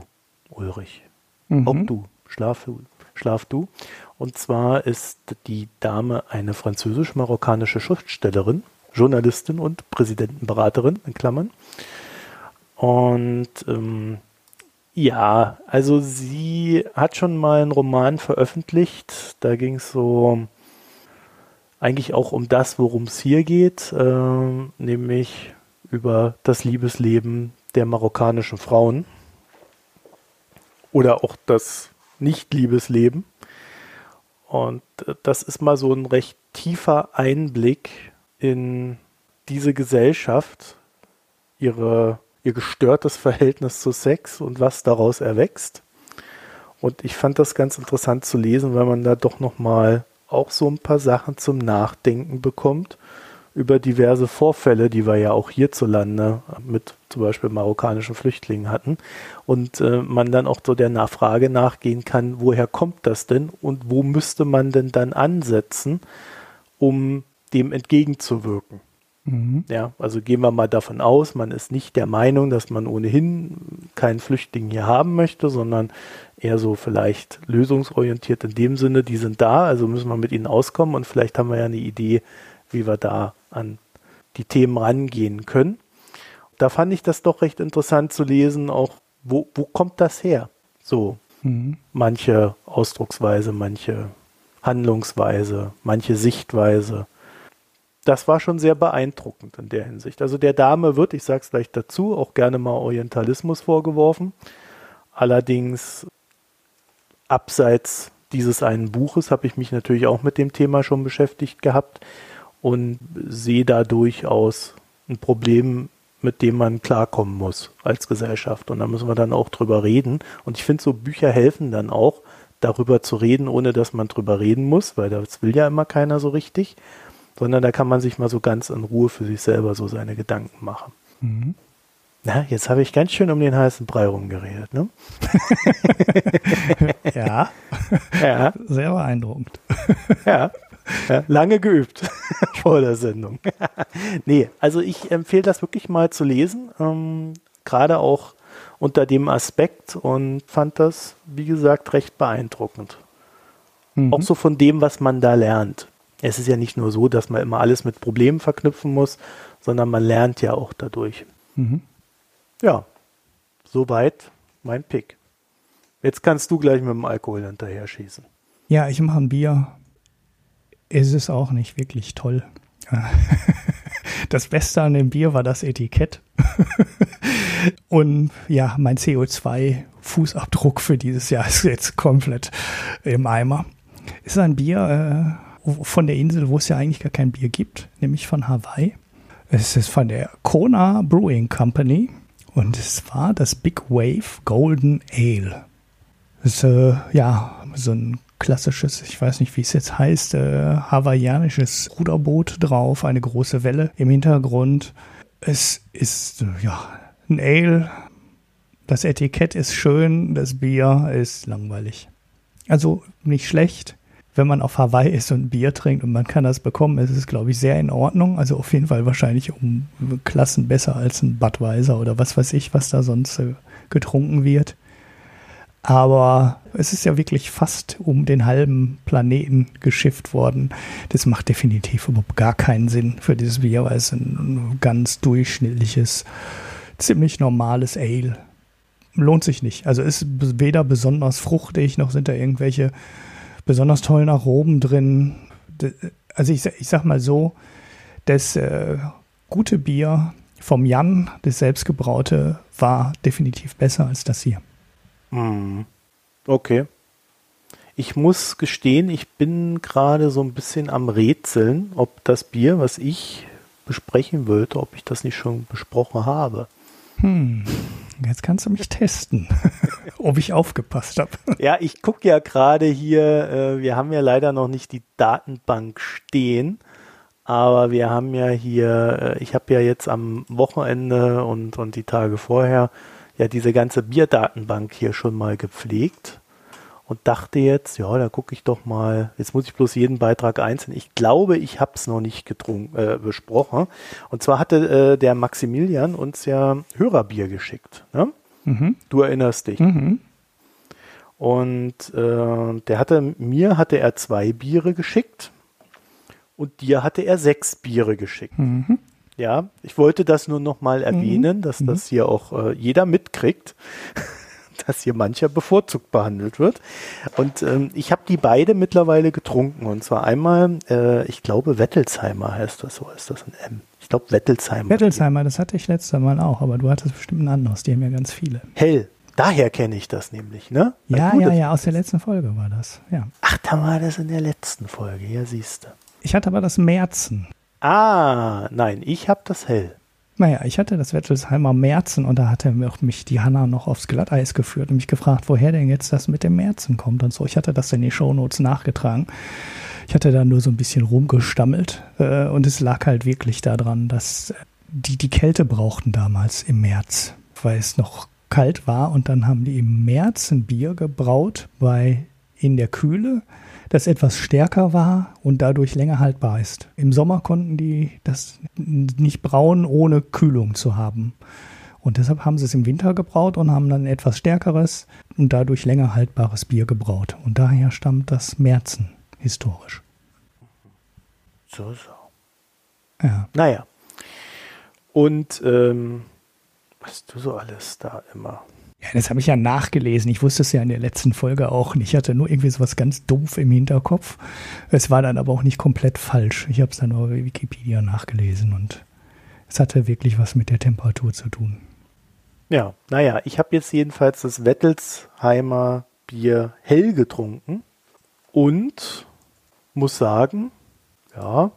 A: Ulrich. Mhm. Auch du, schlaf, schlaf du. Und zwar ist die Dame eine französisch-marokkanische Schriftstellerin, Journalistin und Präsidentenberaterin, in Klammern. Und ähm, ja, also sie hat schon mal einen Roman veröffentlicht. Da ging es so eigentlich auch um das, worum es hier geht, äh, nämlich über das Liebesleben der marokkanischen Frauen oder auch das Nicht-Liebesleben. Und äh, das ist mal so ein recht tiefer Einblick in diese Gesellschaft, ihre, ihr gestörtes Verhältnis zu Sex und was daraus erwächst. Und ich fand das ganz interessant zu lesen, weil man da doch nochmal auch so ein paar Sachen zum Nachdenken bekommt, über diverse Vorfälle, die wir ja auch hierzulande mit zum Beispiel marokkanischen Flüchtlingen hatten. Und äh, man dann auch so der Nachfrage nachgehen kann, woher kommt das denn und wo müsste man denn dann ansetzen, um dem entgegenzuwirken. Mhm. Ja, also gehen wir mal davon aus, man ist nicht der Meinung, dass man ohnehin keinen Flüchtling hier haben möchte, sondern eher so vielleicht lösungsorientiert in dem Sinne, die sind da, also müssen wir mit ihnen auskommen und vielleicht haben wir ja eine Idee, wie wir da an die Themen rangehen können. Da fand ich das doch recht interessant zu lesen, auch wo, wo kommt das her? So, mhm. manche Ausdrucksweise, manche Handlungsweise, manche Sichtweise das war schon sehr beeindruckend in der Hinsicht. Also der Dame wird, ich sage es gleich dazu, auch gerne mal Orientalismus vorgeworfen. Allerdings abseits dieses einen Buches habe ich mich natürlich auch mit dem Thema schon beschäftigt gehabt und sehe da durchaus ein Problem, mit dem man klarkommen muss als Gesellschaft. Und da müssen wir dann auch drüber reden. Und ich finde, so Bücher helfen dann auch, darüber zu reden, ohne dass man drüber reden muss, weil das will ja immer keiner so richtig sondern da kann man sich mal so ganz in Ruhe für sich selber so seine Gedanken machen. Mhm. Na, jetzt habe ich ganz schön um den heißen Brei rumgeredet, ne?
C: ja. ja. Sehr beeindruckend.
A: ja. Lange geübt vor der Sendung. nee, also ich empfehle das wirklich mal zu lesen. Ähm, Gerade auch unter dem Aspekt und fand das, wie gesagt, recht beeindruckend. Mhm. Auch so von dem, was man da lernt es ist ja nicht nur so, dass man immer alles mit Problemen verknüpfen muss, sondern man lernt ja auch dadurch. Mhm. Ja, soweit mein Pick. Jetzt kannst du gleich mit dem Alkohol hinterher schießen.
C: Ja, ich mache ein Bier. Es ist auch nicht wirklich toll. Das Beste an dem Bier war das Etikett. Und ja, mein CO2-Fußabdruck für dieses Jahr ist jetzt komplett im Eimer. Ist ein Bier, äh, von der Insel, wo es ja eigentlich gar kein Bier gibt, nämlich von Hawaii. Es ist von der Kona Brewing Company und es war das Big Wave Golden Ale. Das ist äh, ja so ein klassisches, ich weiß nicht, wie es jetzt heißt, äh, hawaiianisches Ruderboot drauf, eine große Welle im Hintergrund. Es ist äh, ja ein Ale. Das Etikett ist schön, das Bier ist langweilig. Also nicht schlecht, wenn man auf Hawaii ist und Bier trinkt und man kann das bekommen, ist es, glaube ich, sehr in Ordnung. Also auf jeden Fall wahrscheinlich um Klassen besser als ein Budweiser oder was weiß ich, was da sonst äh, getrunken wird. Aber es ist ja wirklich fast um den halben Planeten geschifft worden. Das macht definitiv überhaupt gar keinen Sinn für dieses Bier, weil es ein ganz durchschnittliches, ziemlich normales Ale. Lohnt sich nicht. Also ist weder besonders fruchtig, noch sind da irgendwelche besonders tollen Aromen drin. Also ich, ich sag mal so, das äh, gute Bier vom Jan, das selbstgebraute, war definitiv besser als das hier.
A: Hm. Okay. Ich muss gestehen, ich bin gerade so ein bisschen am Rätseln, ob das Bier, was ich besprechen wollte, ob ich das nicht schon besprochen habe.
C: Hm. Jetzt kannst du mich testen, ob ich aufgepasst habe.
A: Ja, ich gucke ja gerade hier, äh, wir haben ja leider noch nicht die Datenbank stehen, aber wir haben ja hier, äh, ich habe ja jetzt am Wochenende und, und die Tage vorher ja diese ganze Bierdatenbank hier schon mal gepflegt und dachte jetzt, ja, da gucke ich doch mal, jetzt muss ich bloß jeden Beitrag einzeln. Ich glaube, ich habe es noch nicht getrunken, äh, besprochen. Und zwar hatte äh, der Maximilian uns ja Hörerbier geschickt. Ne? Mhm. Du erinnerst dich. Mhm. Und äh, der hatte, mir hatte er zwei Biere geschickt und dir hatte er sechs Biere geschickt. Mhm. Ja, ich wollte das nur noch mal erwähnen, dass mhm. das hier auch äh, jeder mitkriegt. dass hier mancher bevorzugt behandelt wird. Und ähm, ich habe die beide mittlerweile getrunken. Und zwar einmal, äh, ich glaube, Wettelsheimer heißt das so, ist das ein M. Ich glaube, Wettelsheimer.
C: Wettelsheimer, das hatte ich letztes Mal auch, aber du hattest bestimmt ein anderes, die haben ja ganz viele.
A: Hell. Daher kenne ich das nämlich, ne?
C: ja, ja, ja, aus der letzten Folge war das, ja.
A: Ach, da war das in der letzten Folge, ja, siehst du.
C: Ich hatte aber das Märzen.
A: Ah, nein, ich habe das Hell.
C: Naja, ich hatte das Wettelsheimer Märzen und da hatte mich die Hanna noch aufs Glatteis geführt und mich gefragt, woher denn jetzt das mit dem Märzen kommt und so. Ich hatte das in die Shownotes nachgetragen. Ich hatte da nur so ein bisschen rumgestammelt äh, und es lag halt wirklich daran, dass die die Kälte brauchten damals im März, weil es noch kalt war und dann haben die im März ein Bier gebraut bei in der Kühle, das etwas stärker war und dadurch länger haltbar ist. Im Sommer konnten die das nicht brauen, ohne Kühlung zu haben. Und deshalb haben sie es im Winter gebraut und haben dann etwas stärkeres und dadurch länger haltbares Bier gebraut. Und daher stammt das Märzen historisch.
A: So, so.
C: Ja.
A: Naja. Und ähm, was du so alles da immer.
C: Ja, das habe ich ja nachgelesen. Ich wusste es ja in der letzten Folge auch nicht. Ich hatte nur irgendwie so was ganz doof im Hinterkopf. Es war dann aber auch nicht komplett falsch. Ich habe es dann nur bei Wikipedia nachgelesen und es hatte wirklich was mit der Temperatur zu tun.
A: Ja, naja, ich habe jetzt jedenfalls das Wettelsheimer Bier hell getrunken und muss sagen, ja,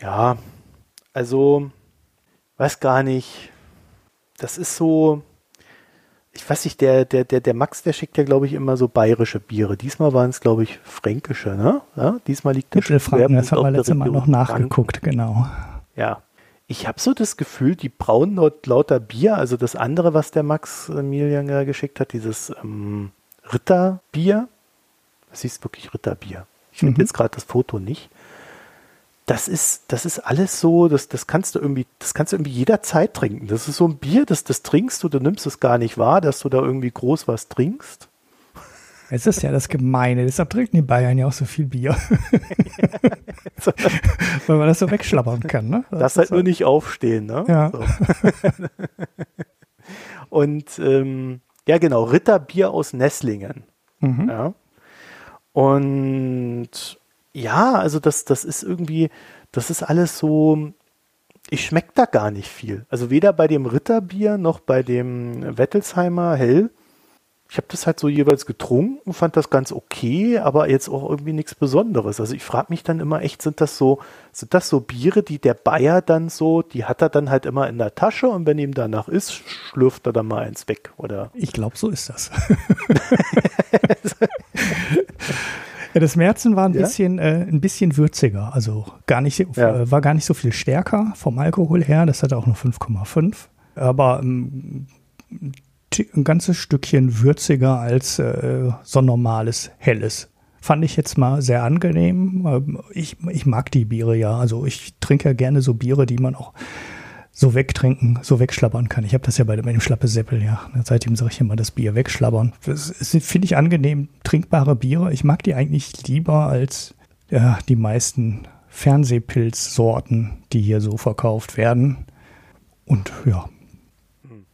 A: ja, also, weiß gar nicht, das ist so, ich weiß nicht, der, der, der, der Max, der schickt ja, glaube ich, immer so bayerische Biere. Diesmal waren es, glaube ich, fränkische, ne? Ja, diesmal liegt der
C: Mittelfranken, das haben wir letztes Mal noch nachgeguckt, Franken. genau.
A: Ja, ich habe so das Gefühl, die brauen laut, lauter Bier, also das andere, was der Max Emilian ja geschickt hat, dieses ähm, Ritterbier, das ist wirklich Ritterbier. Ich finde mhm. jetzt gerade das Foto nicht. Das ist, das ist alles so, das, das kannst du irgendwie, das kannst du irgendwie jederzeit trinken. Das ist so ein Bier, das, das trinkst du, du nimmst es gar nicht wahr, dass du da irgendwie groß was trinkst.
C: Es ist ja das Gemeine, deshalb trinken die Bayern ja auch so viel Bier. Weil man das so wegschlappern kann, ne?
A: Das, das halt nur nicht aufstehen, ne?
C: Ja.
A: So. Und ähm, ja, genau, Ritterbier aus Nesslingen.
C: Mhm.
A: Ja. Und ja, also das, das ist irgendwie, das ist alles so, ich schmecke da gar nicht viel. Also weder bei dem Ritterbier noch bei dem Wettelsheimer Hell ich habe das halt so jeweils getrunken, fand das ganz okay, aber jetzt auch irgendwie nichts Besonderes. Also ich frage mich dann immer echt, sind das so, sind das so Biere, die der Bayer dann so, die hat er dann halt immer in der Tasche und wenn ihm danach ist, schlürft er dann mal eins weg, oder?
C: Ich glaube, so ist das. ja, das Märzen war ein ja? bisschen, äh, ein bisschen würziger, also gar nicht, ja. äh, war gar nicht so viel stärker vom Alkohol her. Das hatte auch nur 5,5. Aber ähm, ein ganzes Stückchen würziger als äh, so ein normales helles. Fand ich jetzt mal sehr angenehm. Ähm, ich, ich mag die Biere ja. Also ich trinke ja gerne so Biere, die man auch so wegtrinken, so wegschlabbern kann. Ich habe das ja bei dem Schlappe Seppel, ja. Seitdem sage ich immer das Bier wegschlabbern. Das finde ich angenehm, trinkbare Biere. Ich mag die eigentlich lieber als ja, die meisten Fernsehpilzsorten, die hier so verkauft werden. Und ja. Hm.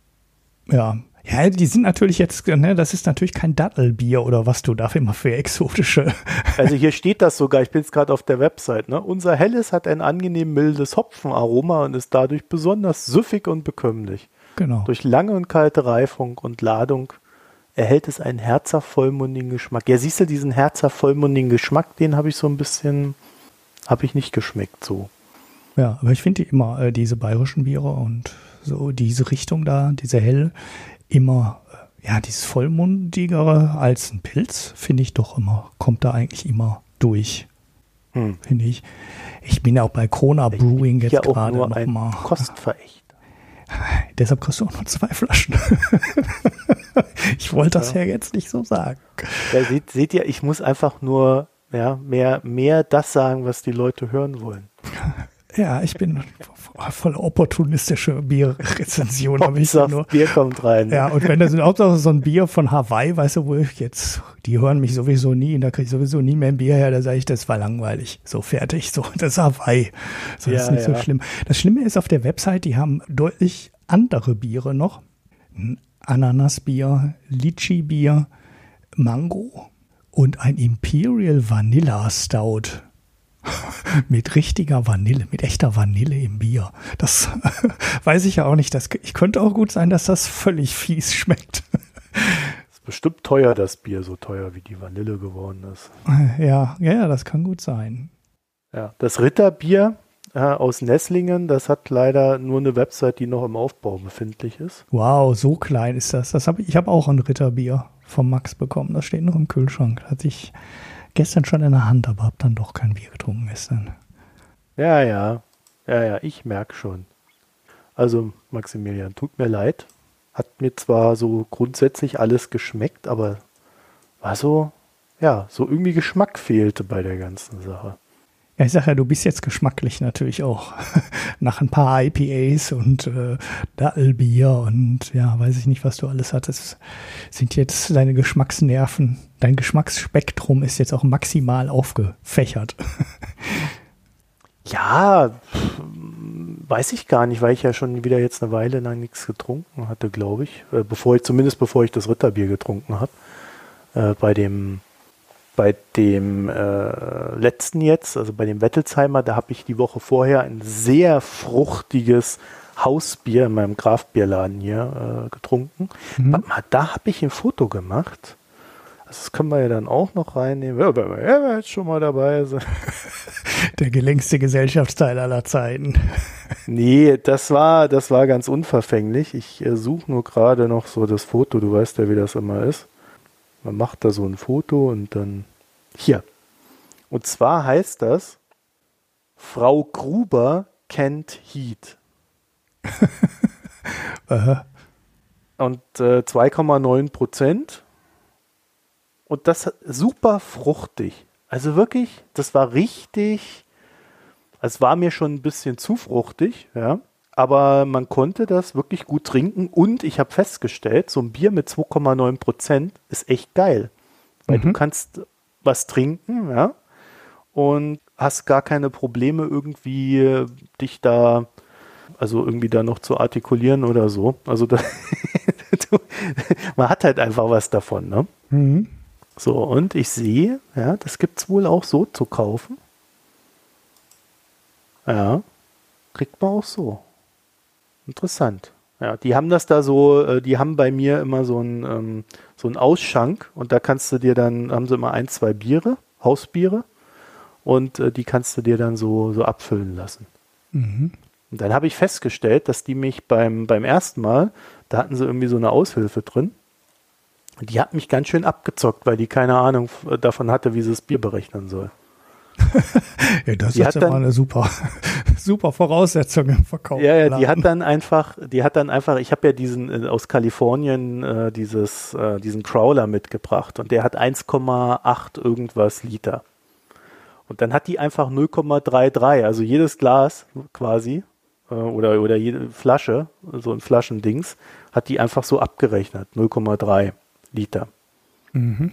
C: Ja, ja, die sind natürlich jetzt, ne, das ist natürlich kein Dattelbier oder was du dafür immer für exotische.
A: Also hier steht das sogar, ich bin jetzt gerade auf der Website, ne? Unser Helles hat ein angenehm mildes Hopfenaroma und ist dadurch besonders süffig und bekömmlich.
C: Genau.
A: Durch lange und kalte Reifung und Ladung erhält es einen herzervollmundigen Geschmack. Ja, siehst du, diesen herzervollmundigen Geschmack, den habe ich so ein bisschen, habe ich nicht geschmeckt so.
C: Ja, aber ich finde die immer, äh, diese bayerischen Biere und so diese Richtung da, diese hell, immer, äh, ja, dieses Vollmundigere als ein Pilz, finde ich doch immer, kommt da eigentlich immer durch. Hm. Finde ich. Ich bin ja auch bei Kona Brewing jetzt gerade noch mal.
A: Kostverächter.
C: Deshalb kriegst du auch nur zwei Flaschen. ich wollte das ja. ja. jetzt nicht so sagen.
A: Ja, seht, seht ihr, ich muss einfach nur ja, mehr, mehr das sagen, was die Leute hören wollen.
C: Ja, ich bin voll opportunistische Bierrezension.
A: habe ich nur. Bier kommt rein.
C: Ja, und wenn das Hauptsache so ein Bier von Hawaii, weißt du, wo ich jetzt, die hören mich sowieso nie, und da kriege ich sowieso nie mehr ein Bier her, da sage ich, das war langweilig. So fertig, so, das ist Hawaii. So, das ja, ist nicht ja. so schlimm. Das Schlimme ist auf der Website, die haben deutlich andere Biere noch. Ananasbier, Litchi-Bier, Mango und ein Imperial Vanilla Stout. mit richtiger Vanille, mit echter Vanille im Bier. Das weiß ich ja auch nicht. Das, ich könnte auch gut sein, dass das völlig fies schmeckt.
A: ist bestimmt teuer, das Bier, so teuer wie die Vanille geworden ist.
C: Ja, ja, das kann gut sein.
A: Ja, das Ritterbier äh, aus Nesslingen, das hat leider nur eine Website, die noch im Aufbau befindlich ist.
C: Wow, so klein ist das. das hab, ich habe auch ein Ritterbier vom Max bekommen. Das steht noch im Kühlschrank. Hat sich gestern schon in der Hand, aber habe dann doch kein Bier getrunken gestern.
A: Ja, ja. Ja, ja, ich merke schon. Also, Maximilian, tut mir leid. Hat mir zwar so grundsätzlich alles geschmeckt, aber war so, ja, so irgendwie Geschmack fehlte bei der ganzen Sache.
C: Ja, ich sag ja, du bist jetzt geschmacklich natürlich auch. Nach ein paar IPAs und äh, Dattelbier und ja, weiß ich nicht, was du alles hattest, sind jetzt deine Geschmacksnerven, dein Geschmacksspektrum ist jetzt auch maximal aufgefächert.
A: ja, weiß ich gar nicht, weil ich ja schon wieder jetzt eine Weile lang nichts getrunken hatte, glaube ich. Äh, bevor ich, zumindest bevor ich das Ritterbier getrunken habe. Äh, bei dem bei dem äh, letzten jetzt, also bei dem Wettelsheimer, da habe ich die Woche vorher ein sehr fruchtiges Hausbier in meinem Kraftbierladen hier äh, getrunken. Mhm. Mal, da habe ich ein Foto gemacht. Also das können wir ja dann auch noch reinnehmen, ja, wenn wir jetzt schon mal dabei sind.
C: Der gelängste Gesellschaftsteil aller Zeiten.
A: Nee, das war, das war ganz unverfänglich. Ich äh, suche nur gerade noch so das Foto, du weißt ja, wie das immer ist. Man macht da so ein Foto und dann hier. Und zwar heißt das, Frau Gruber kennt Heat. und äh, 2,9 Prozent. Und das super fruchtig. Also wirklich, das war richtig. Es war mir schon ein bisschen zu fruchtig, ja aber man konnte das wirklich gut trinken und ich habe festgestellt, so ein Bier mit 2,9 Prozent ist echt geil, weil mhm. du kannst was trinken, ja, und hast gar keine Probleme irgendwie dich da, also irgendwie da noch zu artikulieren oder so. Also da, man hat halt einfach was davon, ne? Mhm. So, und ich sehe, ja, das gibt es wohl auch so zu kaufen. Ja, kriegt man auch so. Interessant. Ja, die haben das da so, äh, die haben bei mir immer so einen, ähm, so einen Ausschank und da kannst du dir dann, haben sie immer ein, zwei Biere, Hausbiere und äh, die kannst du dir dann so, so abfüllen lassen. Mhm. Und dann habe ich festgestellt, dass die mich beim, beim ersten Mal, da hatten sie irgendwie so eine Aushilfe drin, die hat mich ganz schön abgezockt, weil die keine Ahnung davon hatte, wie sie das Bier berechnen soll.
C: ja, das die ist ja mal eine super, super Voraussetzung im Verkauf.
A: Ja, ja, die hat dann einfach, die hat dann einfach, ich habe ja diesen äh, aus Kalifornien äh, dieses, äh, diesen Crawler mitgebracht und der hat 1,8 irgendwas Liter. Und dann hat die einfach 0,33, also jedes Glas quasi äh, oder, oder jede Flasche, so ein Flaschendings, hat die einfach so abgerechnet, 0,3 Liter. Mhm.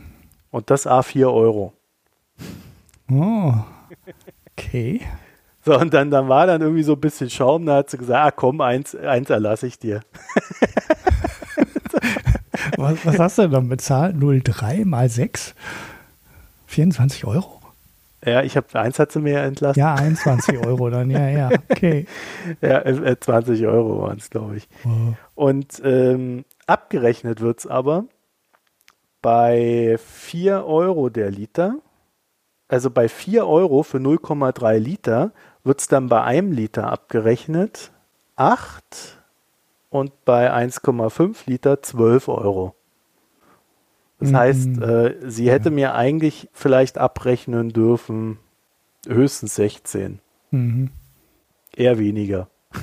A: Und das A4 Euro.
C: Oh, okay.
A: So, und dann, dann war dann irgendwie so ein bisschen Schaum, da hat sie gesagt, ah komm, eins, eins erlasse ich dir.
C: was, was hast du denn dann bezahlt? 0,3 mal 6? 24 Euro?
A: Ja, ich habe eins hat sie mir entlassen.
C: Ja, 21 Euro dann, ja, ja, okay.
A: ja, äh, 20 Euro waren es, glaube ich. Oh. Und ähm, abgerechnet wird es aber bei 4 Euro der Liter also bei 4 Euro für 0,3 Liter wird es dann bei einem Liter abgerechnet 8 und bei 1,5 Liter 12 Euro. Das mhm. heißt, äh, sie hätte ja. mir eigentlich vielleicht abrechnen dürfen höchstens 16. Mhm. Eher weniger.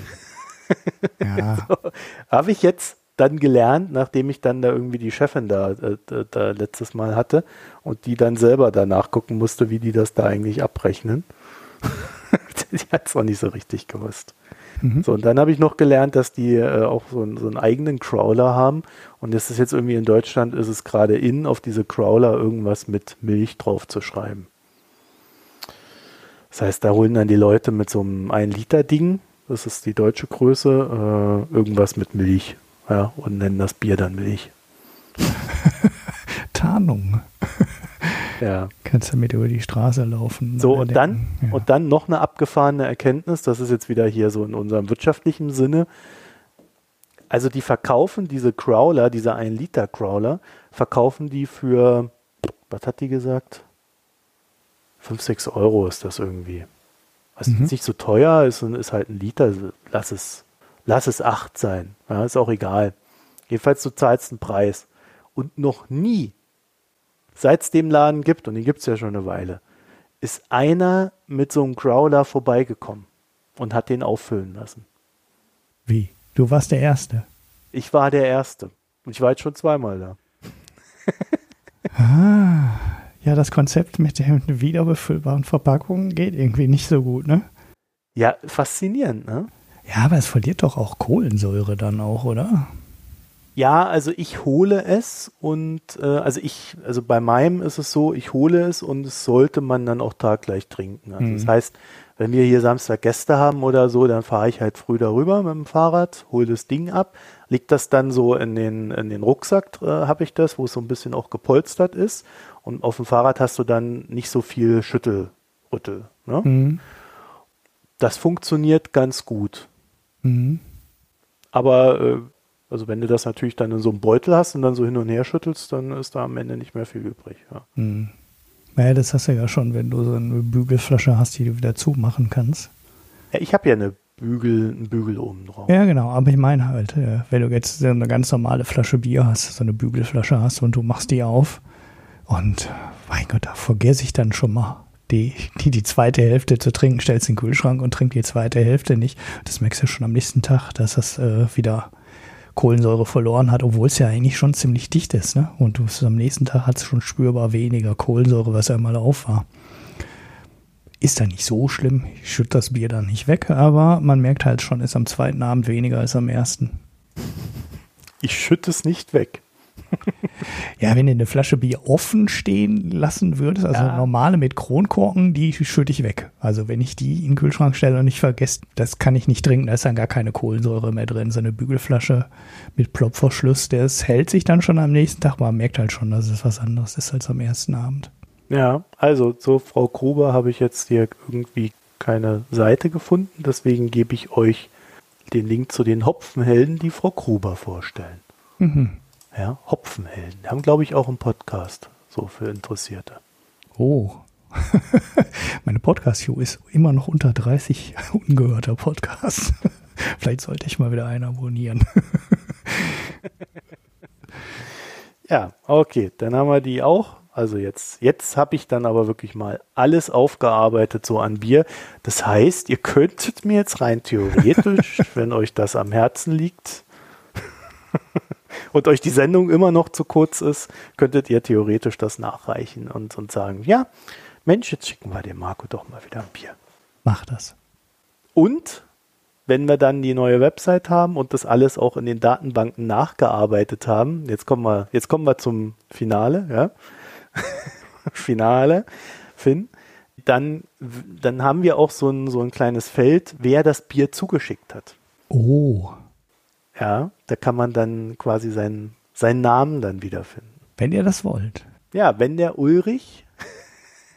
A: Ja. so, Habe ich jetzt dann gelernt, nachdem ich dann da irgendwie die Chefin da, äh, da letztes Mal hatte und die dann selber danach gucken musste, wie die das da eigentlich abrechnen. die hat es auch nicht so richtig gewusst. Mhm. So, und dann habe ich noch gelernt, dass die äh, auch so, so, einen eigenen Crawler haben. Und das ist jetzt irgendwie in Deutschland, ist es gerade in, auf diese Crawler irgendwas mit Milch drauf zu schreiben. Das heißt, da holen dann die Leute mit so einem 1-Liter-Ding, das ist die deutsche Größe, äh, irgendwas mit Milch ja, und nennen das Bier dann Milch.
C: Tarnung.
A: Ja.
C: Kannst damit über die Straße laufen.
A: So, und dann, ja. und dann noch eine abgefahrene Erkenntnis, das ist jetzt wieder hier so in unserem wirtschaftlichen Sinne. Also die verkaufen diese Crawler, diese 1-Liter-Crawler, verkaufen die für, was hat die gesagt? 5, 6 Euro ist das irgendwie. Also mhm. ist nicht so teuer, ist, ist halt ein Liter, lass es lass es acht sein. Ja, ist auch egal. Jedenfalls du zahlst einen Preis. Und noch nie, seit es dem Laden gibt, und den gibt es ja schon eine Weile, ist einer mit so einem Growler vorbeigekommen und hat den auffüllen lassen.
C: Wie? Du warst der Erste.
A: Ich war der Erste. Und ich war jetzt schon zweimal da.
C: ah, ja, das Konzept mit den wiederbefüllbaren Verpackungen geht irgendwie nicht so gut, ne?
A: Ja, faszinierend, ne?
C: Ja, aber es verliert doch auch Kohlensäure dann auch, oder?
A: Ja, also ich hole es und äh, also ich, also bei meinem ist es so, ich hole es und es sollte man dann auch taggleich trinken. Also mhm. das heißt, wenn wir hier Samstag Gäste haben oder so, dann fahre ich halt früh darüber mit dem Fahrrad, hole das Ding ab, leg das dann so in den, in den Rucksack, äh, habe ich das, wo es so ein bisschen auch gepolstert ist. Und auf dem Fahrrad hast du dann nicht so viel Schüttelrüttel. Ne? Mhm. Das funktioniert ganz gut. Mhm. Aber äh, also wenn du das natürlich dann in so einem Beutel hast und dann so hin und her schüttelst, dann ist da am Ende nicht mehr viel übrig. Ja.
C: Hm. Naja, das hast du ja schon, wenn du so eine Bügelflasche hast, die du wieder zumachen kannst.
A: Ja, ich habe ja eine Bügel, einen Bügel oben drauf.
C: Ja, genau, aber ich meine halt, äh, wenn du jetzt eine ganz normale Flasche Bier hast, so eine Bügelflasche hast und du machst die auf und mein Gott, da vergesse ich dann schon mal die, die, die zweite Hälfte zu trinken, stellst in den Kühlschrank und trinkst die zweite Hälfte nicht. Das merkst du schon am nächsten Tag, dass das äh, wieder Kohlensäure verloren hat, obwohl es ja eigentlich schon ziemlich dicht ist. Ne? Und am nächsten Tag hat es schon spürbar weniger Kohlensäure, was einmal auf war. Ist da nicht so schlimm. Ich schütte das Bier dann nicht weg, aber man merkt halt schon, ist am zweiten Abend weniger als am ersten.
A: Ich schütte es nicht weg.
C: ja, wenn du eine Flasche Bier offen stehen lassen würdest, also ja. normale mit Kronkorken, die schütte ich weg. Also wenn ich die in den Kühlschrank stelle und nicht vergesse, das kann ich nicht trinken, da ist dann gar keine Kohlensäure mehr drin. So eine Bügelflasche mit Plopverschluss, das hält sich dann schon am nächsten Tag, man merkt halt schon, dass es was anderes ist als am ersten Abend.
A: Ja, also so Frau Gruber habe ich jetzt hier irgendwie keine Seite gefunden, deswegen gebe ich euch den Link zu den Hopfenhelden, die Frau Gruber vorstellen. Mhm. Ja, Hopfenhelden. Die haben, glaube ich, auch einen Podcast, so für Interessierte.
C: Oh. Meine Podcast-Show ist immer noch unter 30 ungehörter Podcasts. Vielleicht sollte ich mal wieder einen abonnieren.
A: ja, okay, dann haben wir die auch. Also jetzt, jetzt habe ich dann aber wirklich mal alles aufgearbeitet so an Bier. Das heißt, ihr könntet mir jetzt rein theoretisch, wenn euch das am Herzen liegt, und euch die Sendung immer noch zu kurz ist, könntet ihr theoretisch das nachreichen und, und sagen, ja, Mensch, jetzt schicken wir dem Marco doch mal wieder ein Bier.
C: Mach das.
A: Und wenn wir dann die neue Website haben und das alles auch in den Datenbanken nachgearbeitet haben, jetzt kommen wir, jetzt kommen wir zum Finale, ja. Finale, Finn, dann, dann haben wir auch so ein, so ein kleines Feld, wer das Bier zugeschickt hat.
C: Oh.
A: Ja, da kann man dann quasi seinen, seinen Namen dann wiederfinden.
C: Wenn ihr das wollt.
A: Ja, wenn der Ulrich.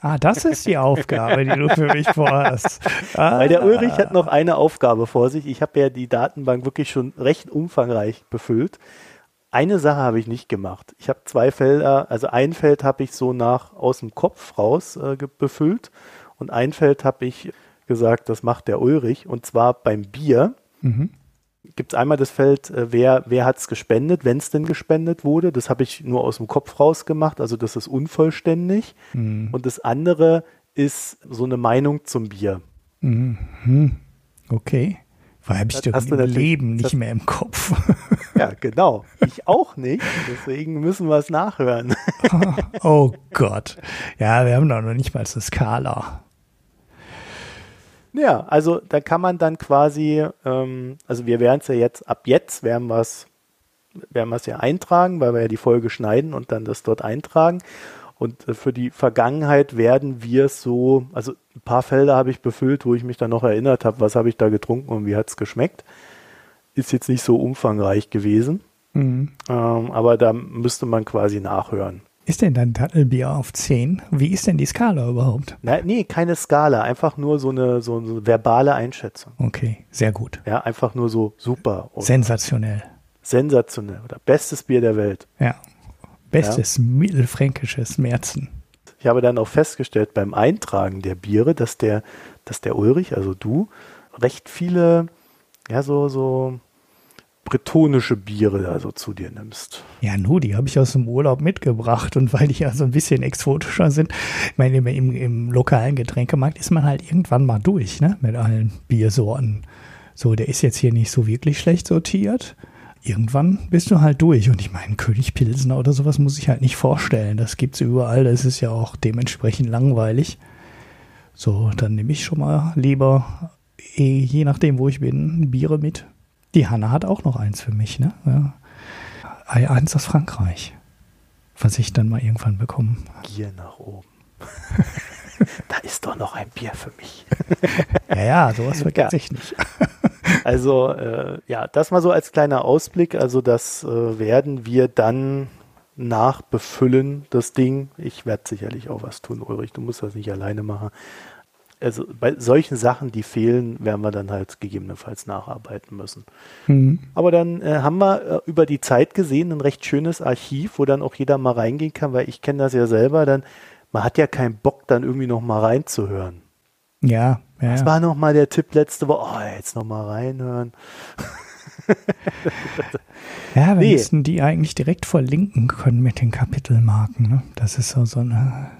C: Ah, das ist die Aufgabe, die du für mich vorhast.
A: Ah. Weil der Ulrich hat noch eine Aufgabe vor sich. Ich habe ja die Datenbank wirklich schon recht umfangreich befüllt. Eine Sache habe ich nicht gemacht. Ich habe zwei Felder, also ein Feld habe ich so nach aus dem Kopf raus äh, befüllt und ein Feld habe ich gesagt, das macht der Ulrich und zwar beim Bier. Mhm gibt es einmal das Feld, äh, wer, wer hat es gespendet, wenn es denn gespendet wurde. Das habe ich nur aus dem Kopf rausgemacht, also das ist unvollständig. Mhm. Und das andere ist so eine Meinung zum Bier.
C: Mhm. Okay. Weil habe ich das im Leben nicht mehr im Kopf.
A: Ja, genau. Ich auch nicht. Deswegen müssen wir es nachhören.
C: oh Gott. Ja, wir haben doch noch nicht mal eine Skala.
A: Ja, also da kann man dann quasi, ähm, also wir werden es ja jetzt, ab jetzt werden wir es werden wir es ja eintragen, weil wir ja die Folge schneiden und dann das dort eintragen. Und äh, für die Vergangenheit werden wir es so, also ein paar Felder habe ich befüllt, wo ich mich dann noch erinnert habe, was habe ich da getrunken und wie hat es geschmeckt. Ist jetzt nicht so umfangreich gewesen. Mhm. Ähm, aber da müsste man quasi nachhören
C: ist denn dein Dattelbier auf 10? Wie ist denn die Skala überhaupt?
A: Na, nee, keine Skala, einfach nur so eine, so eine verbale Einschätzung.
C: Okay, sehr gut.
A: Ja, einfach nur so super.
C: Sensationell.
A: Sensationell. Oder bestes Bier der Welt.
C: Ja. Bestes ja. mittelfränkisches Märzen.
A: Ich habe dann auch festgestellt beim Eintragen der Biere, dass der, dass der Ulrich, also du, recht viele, ja, so, so bretonische Biere da so zu dir nimmst.
C: Ja, nu, die habe ich aus dem Urlaub mitgebracht und weil die ja so ein bisschen exotischer sind. Ich meine, im, im, im lokalen Getränkemarkt ist man halt irgendwann mal durch, ne, mit allen Biersorten. So, der ist jetzt hier nicht so wirklich schlecht sortiert. Irgendwann bist du halt durch. Und ich meine, König Pilsner oder sowas muss ich halt nicht vorstellen. Das gibt's überall. Das ist ja auch dementsprechend langweilig. So, dann nehme ich schon mal lieber, eh, je nachdem, wo ich bin, Biere mit. Die Hanna hat auch noch eins für mich, ne? Ja. Eins aus Frankreich. Was ich dann mal irgendwann bekomme.
A: Gier nach oben. da ist doch noch ein Bier für mich.
C: ja, ja, sowas vergesse ich nicht.
A: also, äh, ja, das mal so als kleiner Ausblick. Also, das äh, werden wir dann nachbefüllen, das Ding. Ich werde sicherlich auch was tun, Ulrich. Du musst das nicht alleine machen. Also bei solchen Sachen, die fehlen, werden wir dann halt gegebenenfalls nacharbeiten müssen. Mhm. Aber dann äh, haben wir äh, über die Zeit gesehen ein recht schönes Archiv, wo dann auch jeder mal reingehen kann, weil ich kenne das ja selber. Dann man hat ja keinen Bock, dann irgendwie noch mal reinzuhören.
C: Ja, ja.
A: Das war noch mal der Tipp letzte Woche. Oh, jetzt noch mal reinhören.
C: ja, wir nee. müssen die eigentlich direkt verlinken können mit den Kapitelmarken. Ne? Das ist so, so eine,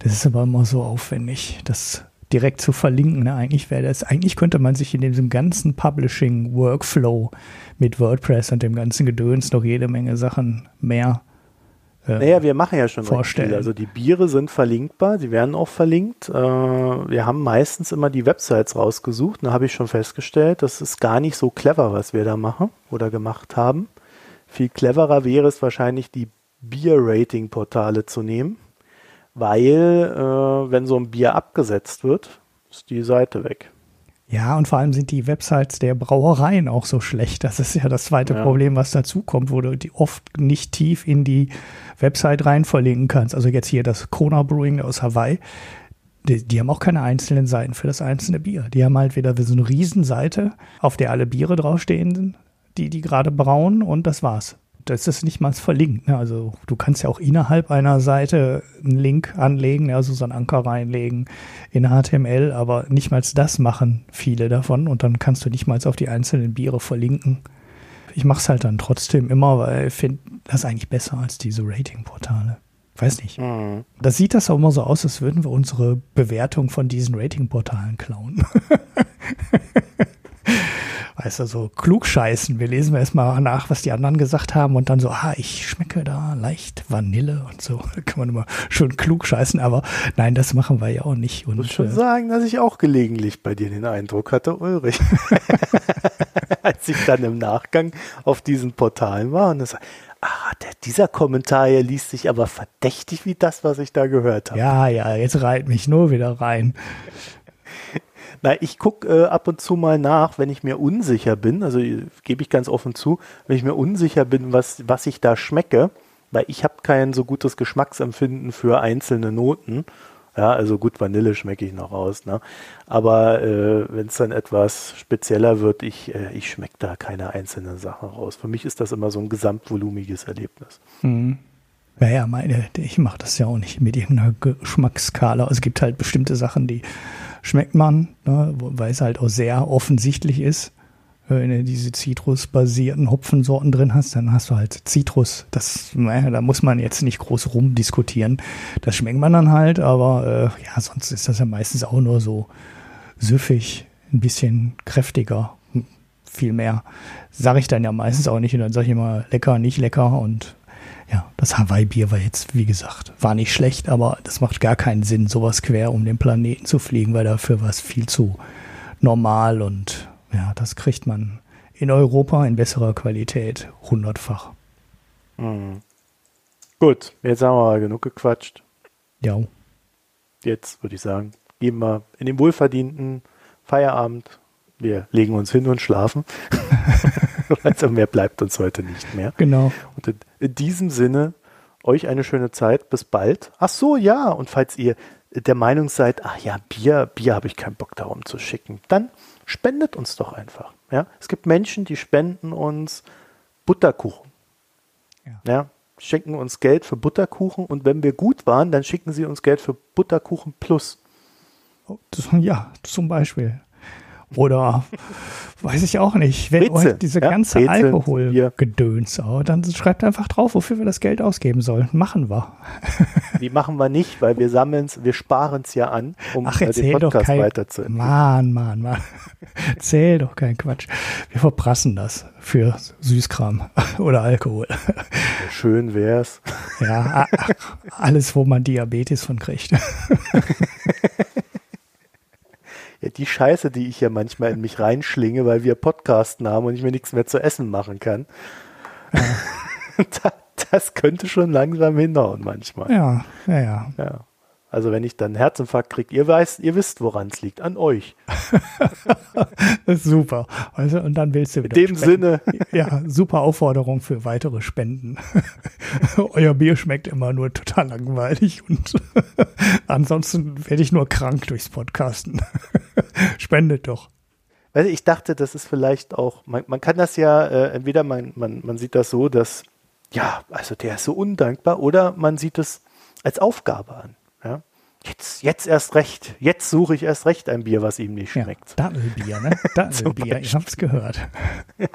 C: das ist aber immer so aufwendig, das direkt zu verlinken. Ne? Eigentlich wäre das, eigentlich könnte man sich in diesem ganzen Publishing-Workflow mit WordPress und dem ganzen Gedöns noch jede Menge Sachen mehr
A: äh, naja, wir machen ja schon
C: vorstellen.
A: Also die Biere sind verlinkbar, die werden auch verlinkt. Äh, wir haben meistens immer die Websites rausgesucht. Da habe ich schon festgestellt, das ist gar nicht so clever, was wir da machen oder gemacht haben. Viel cleverer wäre es wahrscheinlich, die Bier-Rating-Portale zu nehmen, weil äh, wenn so ein Bier abgesetzt wird, ist die Seite weg.
C: Ja, und vor allem sind die Websites der Brauereien auch so schlecht. Das ist ja das zweite ja. Problem, was dazu kommt, wo du die oft nicht tief in die Website rein verlinken kannst. Also jetzt hier das Kona Brewing aus Hawaii. Die, die, haben auch keine einzelnen Seiten für das einzelne Bier. Die haben halt wieder so eine Riesenseite, auf der alle Biere draufstehen, die die gerade brauen und das war's das ist nicht mal verlinkt. Ne? Also du kannst ja auch innerhalb einer Seite einen Link anlegen, also so einen Anker reinlegen in HTML, aber nicht mal das machen viele davon und dann kannst du nicht mal auf die einzelnen Biere verlinken. Ich mache es halt dann trotzdem immer, weil ich finde das eigentlich besser als diese Ratingportale. Weiß nicht. Mhm. Das sieht das auch immer so aus, als würden wir unsere Bewertung von diesen Ratingportalen klauen. weißt du, so klugscheißen. Wir lesen erstmal nach, was die anderen gesagt haben und dann so, ah, ich schmecke da leicht Vanille und so. Da kann man immer schön klugscheißen, aber nein, das machen wir ja auch nicht. Und,
A: ich muss schon äh, sagen, dass ich auch gelegentlich bei dir den Eindruck hatte, Ulrich. Als ich dann im Nachgang auf diesen Portalen war und das, ah, der, dieser Kommentar hier liest sich aber verdächtig wie das, was ich da gehört habe.
C: Ja, ja, jetzt reit mich nur wieder rein.
A: Na, ich gucke äh, ab und zu mal nach, wenn ich mir unsicher bin, also gebe ich ganz offen zu, wenn ich mir unsicher bin, was, was ich da schmecke, weil ich habe kein so gutes Geschmacksempfinden für einzelne Noten. Ja, also gut, Vanille schmecke ich noch aus, ne? Aber äh, wenn es dann etwas spezieller wird, ich, äh, ich schmecke da keine einzelnen Sachen raus. Für mich ist das immer so ein gesamtvolumiges Erlebnis.
C: Mhm. Naja, meine, ich mache das ja auch nicht mit irgendeiner Geschmacksskala. Es gibt halt bestimmte Sachen, die schmeckt man, ne, weil es halt auch sehr offensichtlich ist. Wenn du diese zitrusbasierten Hopfensorten drin hast, dann hast du halt Zitrus. Das, naja, da muss man jetzt nicht groß rumdiskutieren. Das schmeckt man dann halt, aber äh, ja, sonst ist das ja meistens auch nur so süffig, ein bisschen kräftiger, viel mehr. Sage ich dann ja meistens auch nicht und dann sage ich immer lecker, nicht lecker und ja, das Hawaii-Bier war jetzt, wie gesagt, war nicht schlecht, aber das macht gar keinen Sinn, sowas quer um den Planeten zu fliegen, weil dafür war es viel zu normal und ja, das kriegt man in Europa in besserer Qualität hundertfach.
A: Mhm. Gut, jetzt haben wir genug gequatscht.
C: Ja.
A: Jetzt würde ich sagen, gehen wir in den wohlverdienten Feierabend. Wir legen uns hin und schlafen. also mehr bleibt uns heute nicht mehr.
C: Genau.
A: Und in, in, diesem Sinne, euch eine schöne Zeit. Bis bald. Ach so, ja. Und falls ihr der Meinung seid, ach ja, Bier, Bier habe ich keinen Bock darum zu schicken, dann spendet uns doch einfach. Ja? Es gibt Menschen, die spenden uns Butterkuchen. Ja. ja. Schenken uns Geld für Butterkuchen und wenn wir gut waren, dann schicken sie uns Geld für Butterkuchen Plus.
C: Oh, ja, zum Beispiel. Oder weiß ich auch nicht. Wenn
A: Brezel,
C: euch diese
A: ja,
C: ganze
A: Bier.
C: Alkoholgedöns, oh, dann schreibt einfach drauf, wofür wir das Geld ausgeben sollen. Machen wir.
A: Die machen wir nicht, weil wir sammeln es, wir sparen es ja an, um
C: Ach,
A: äh, den Podcast
C: kein
A: weiterzuentwickeln.
C: Mann, Mann, Mann. Erzähl doch keinen Quatsch. Wir verprassen das für Süßkram oder Alkohol.
A: Schön wär's.
C: Ja, alles, wo man Diabetes von kriegt.
A: Ja, die Scheiße, die ich ja manchmal in mich reinschlinge, weil wir Podcasten haben und ich mir nichts mehr zu essen machen kann. Da- das könnte schon langsam hinhauen manchmal.
C: Ja, ja, ja.
A: Ja. Also wenn ich dann einen Herzinfarkt kriege, ihr weißt, ihr wisst, woran es liegt, an euch.
C: Super. Also, und dann willst du
A: In
C: wieder.
A: dem
C: spenden.
A: Sinne,
C: Ja, super Aufforderung für weitere Spenden. Euer Bier schmeckt immer nur total langweilig und ansonsten werde ich nur krank durchs Podcasten. Spendet doch.
A: Weißt ich dachte, das ist vielleicht auch, man, man kann das ja, äh, entweder man, man, man sieht das so, dass, ja, also der ist so undankbar, oder man sieht es als Aufgabe an. Ja? Jetzt, jetzt erst recht, jetzt suche ich erst recht ein Bier, was ihm nicht
C: Ja,
A: schmeckt.
C: Dattelbier, ne? Dattelbier, ihr habt's gehört.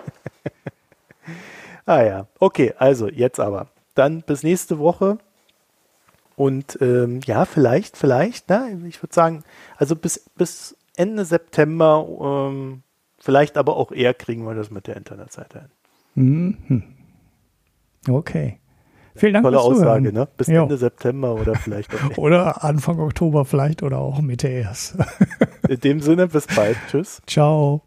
A: Ah ja, okay, also jetzt aber. Dann bis nächste Woche. Und ähm, ja, vielleicht, vielleicht, ne? ich würde sagen, also bis, bis Ende September, ähm, vielleicht aber auch eher kriegen wir das mit der Internetseite hin.
C: Mhm. Okay. Vielen Dank
A: Tolle. Aussage, ne? Bis
C: Jo.
A: Ende September oder vielleicht auch
C: Oder Anfang Oktober vielleicht oder auch Mitte erst.
A: In dem Sinne, bis bald. Tschüss.
C: Ciao.